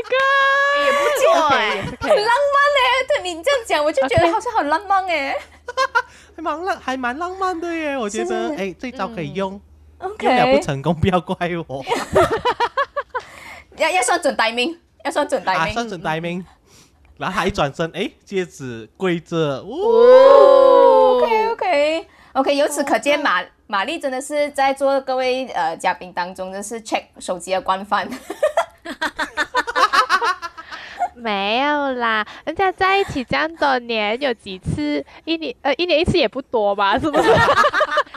Speaker 2: Oh
Speaker 4: 也不错哎
Speaker 1: 很浪。漫哎，对你这样讲，我就觉得好像很浪漫哎。
Speaker 3: 还蛮浪，还蛮浪漫的耶！我觉得哎，这招可以用
Speaker 1: ，OK，
Speaker 3: 用了不成功不要怪我
Speaker 1: 要要算准待命，要算准待
Speaker 3: 啊，
Speaker 1: 命。
Speaker 3: 算准 timing。然后他一转身，哎，戒指跪着，哦，
Speaker 1: 哦，OK OK OK，由此可见，玛玛丽真的是在座各位呃嘉宾当中，真是 check 手机的惯犯。
Speaker 2: 没有啦，人家在一起这样多年，有几次一年呃一年一次也不多吧，是不是？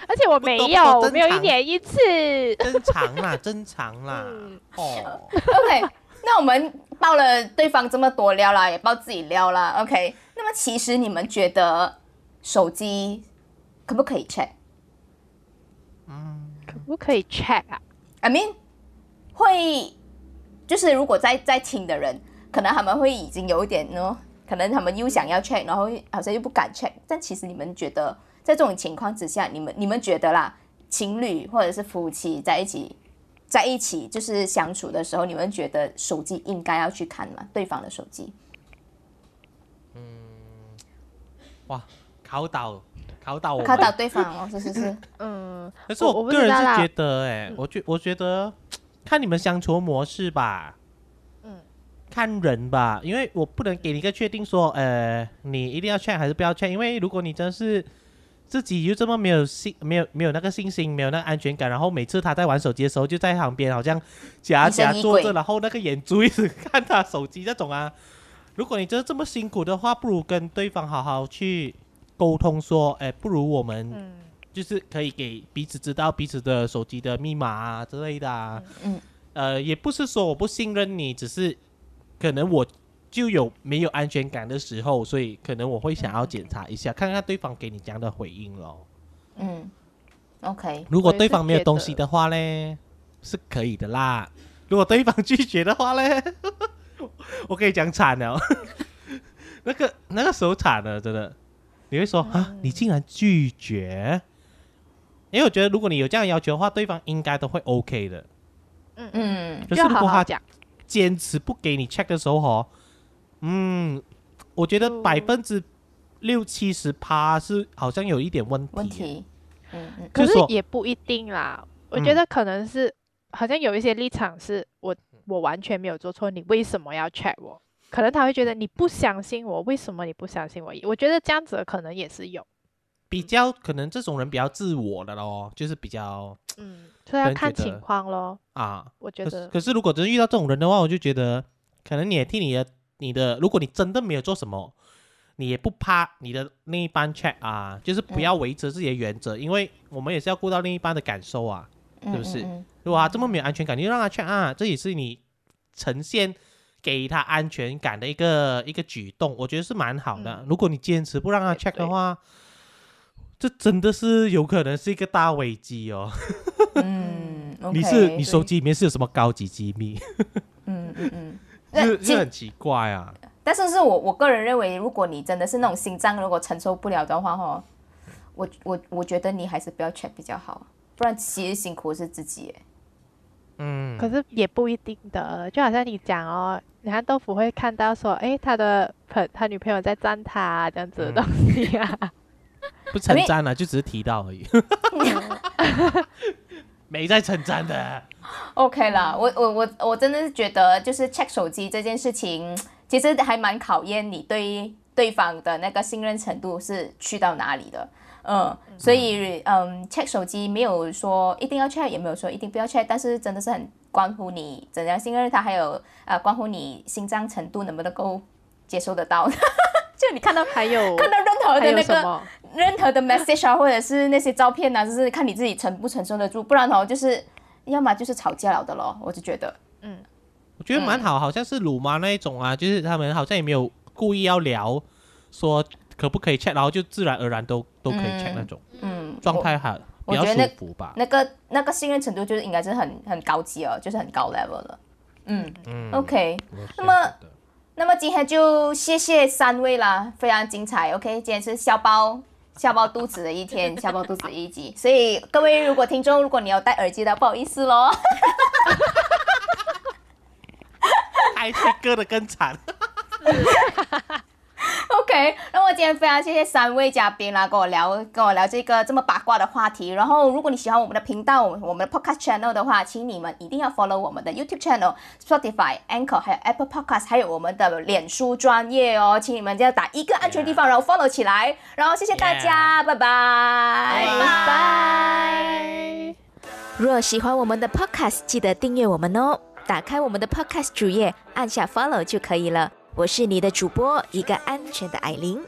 Speaker 2: 而且我没有，我没有一年一次。
Speaker 3: 正常啦，正常啦。
Speaker 2: 嗯
Speaker 3: 哦
Speaker 1: ，OK，那我们爆了对方这么多料啦，也爆自己料啦。OK，那么其实你们觉得手机可不可以 check？
Speaker 2: 嗯可不可以 check 啊
Speaker 1: ？I mean，会就是如果在在听的人，可能他们会已经有一点呢，可能他们又想要 check，然后好像又不敢 check。但其实你们觉得，在这种情况之下，你们你们觉得啦，情侣或者是夫妻在一起在一起就是相处的时候，你们觉得手机应该要去看吗？对方的手机？
Speaker 3: 嗯哇，考倒，考倒我们。
Speaker 1: 考倒对方哦，是是是，
Speaker 2: 嗯，
Speaker 3: 可是
Speaker 2: 我
Speaker 3: 个人是觉得、哎，我觉我觉得看你们相处模式吧，
Speaker 2: 嗯，
Speaker 3: 看人吧，因为我不能给你一个确定说，呃，你一定要 check 还是不要 check，因为如果你真的是自己又这么没有信，没有没有那个信心，没有那个安全感，然后每次他在玩手机的时候就在旁边好像假假坐着，然后那个眼珠一直看他手机这种啊，如果你真的这么辛苦的话，不如跟对方好好去沟通说，哎，不如我们。
Speaker 2: 嗯
Speaker 3: 就是可以给彼此知道彼此的手机的密码啊之类的啊。
Speaker 1: 嗯，
Speaker 3: 呃，也不是说我不信任你，只是可能我就有没有安全感的时候，所以可能我会想要检查一下，看看对方给你这样的回应咯。
Speaker 1: 嗯，OK，
Speaker 3: 如果对方没有东西的话嘞，是可以的啦。如果对方拒绝的话嘞，我可以讲惨了，那个那个时候惨了，真的。你会说啊，你竟然拒绝？因为我觉得，如果你有这样的要求的话，对方应该都会 OK 的。
Speaker 1: 嗯
Speaker 3: 嗯
Speaker 2: 就是
Speaker 3: 如果他
Speaker 2: 好好讲。
Speaker 3: 坚持不给你 check 的时候，哦，嗯，我觉得
Speaker 2: 嗯
Speaker 3: 百分之六七十趴是好像有一点问题。
Speaker 1: 问题，嗯嗯
Speaker 2: 可
Speaker 3: 是
Speaker 2: 也不一定啦，我
Speaker 3: 嗯
Speaker 2: 觉得可能是、好像有一些立场是我我完全没有做错，你为什么要 check 我？可能他会觉得你不相信我，为什么你不相信我？我觉得这样子可能也是有，
Speaker 3: 比较可能这种人比较自我的咯，就是比较
Speaker 2: 嗯，所以要看情况咯。
Speaker 3: 啊。
Speaker 2: 我觉得
Speaker 3: 可是可是如果真的遇到这种人的话，我就觉得可能你也替你的你的，如果你真的没有做什么，你也不怕你的另一半 check 啊，就是不要维持自己的原则，因为我们也是要顾到另一半的感受啊。
Speaker 1: 嗯，
Speaker 3: 是不是
Speaker 1: 嗯
Speaker 3: 如果他这么没有安全感，你就让他 check 啊，这也是你呈现给他安全感的一个一个举动，我觉得是蛮好的。
Speaker 2: 嗯
Speaker 3: 如果你坚持不让他 check 的
Speaker 2: 对
Speaker 3: 话，这真的是有可能是一个大危机哦。
Speaker 1: 嗯
Speaker 3: 你是你手机里面是有什么高级机密？
Speaker 1: 嗯嗯嗯，
Speaker 3: 就
Speaker 1: 那其
Speaker 3: 就很奇怪啊。
Speaker 1: 但是是我我个人认为，如果你真的是那种心脏如果承受不了的话，哈，我我我觉得你还是不要 check 比较好，不然其实辛苦的是自己耶。
Speaker 3: 嗯，
Speaker 2: 可是也不一定的，就好像你讲哦，你看豆腐会看到说，哎，他的朋他女朋友在赞他、啊、这样子的
Speaker 3: 嗯
Speaker 2: 东西啊，
Speaker 3: 不称赞了，就只是提到而已，没在称赞的。
Speaker 1: OK 啦，我我我我真的是觉得，就是 check 手机这件事情，其实还蛮考验你对对方的那个信任程度是去到哪里的。嗯，所以嗯，check 手机没有说一定要 check，也没有说一定不要 check，但是真的是很关乎你怎样信任他，还有呃关乎你心脏程度能不能够接受得到。就你看到
Speaker 2: 还有
Speaker 1: 看到任何的那个？任何的 message 啊，或者是那些照片啊，就是看你自己承不承受得住，不然哦，就是要么就是吵架了的咯。我就觉得，嗯
Speaker 3: 我觉得蛮好，好像是鲁妈那一种啊，就是他们好像也没有故意要聊，说可不可以 check，然后就自然而然都都可以 check 那种
Speaker 1: 嗯，
Speaker 3: 状态好，比较舒
Speaker 1: 我觉得
Speaker 3: 服吧。
Speaker 1: 那个那个信任程度就是应该是很很高级哦，就是很高 level 了。嗯
Speaker 3: 嗯
Speaker 1: ，OK。那么那么今天就谢谢三位啦，非常精彩。OK，今天是笑包笑包肚子的一天，笑包肚子的一集。所以各位如果听众，如果你要戴耳机的，不好意思喽。
Speaker 3: 开车割的更惨。
Speaker 1: OK，那么今天非常谢谢三位嘉宾啦，跟我聊跟我聊这个这么八卦的话题。然后，如果你喜欢我们的频道，我们的 Podcast Channel 的话，请你们一定要 follow 我们的 YouTube Channel、Spotify、Anchor 还有 Apple Podcast，还有我们的脸书专业哦，请你们就要打一个安全地方，然后 follow 起来。然后谢谢大家，拜拜，
Speaker 2: 拜拜。
Speaker 1: 若喜欢我们的 Podcast，记得订阅我们哦。打开我们的 Podcast 主页，按下 Follow 就可以了。我是你的主播，一个安全的艾琳。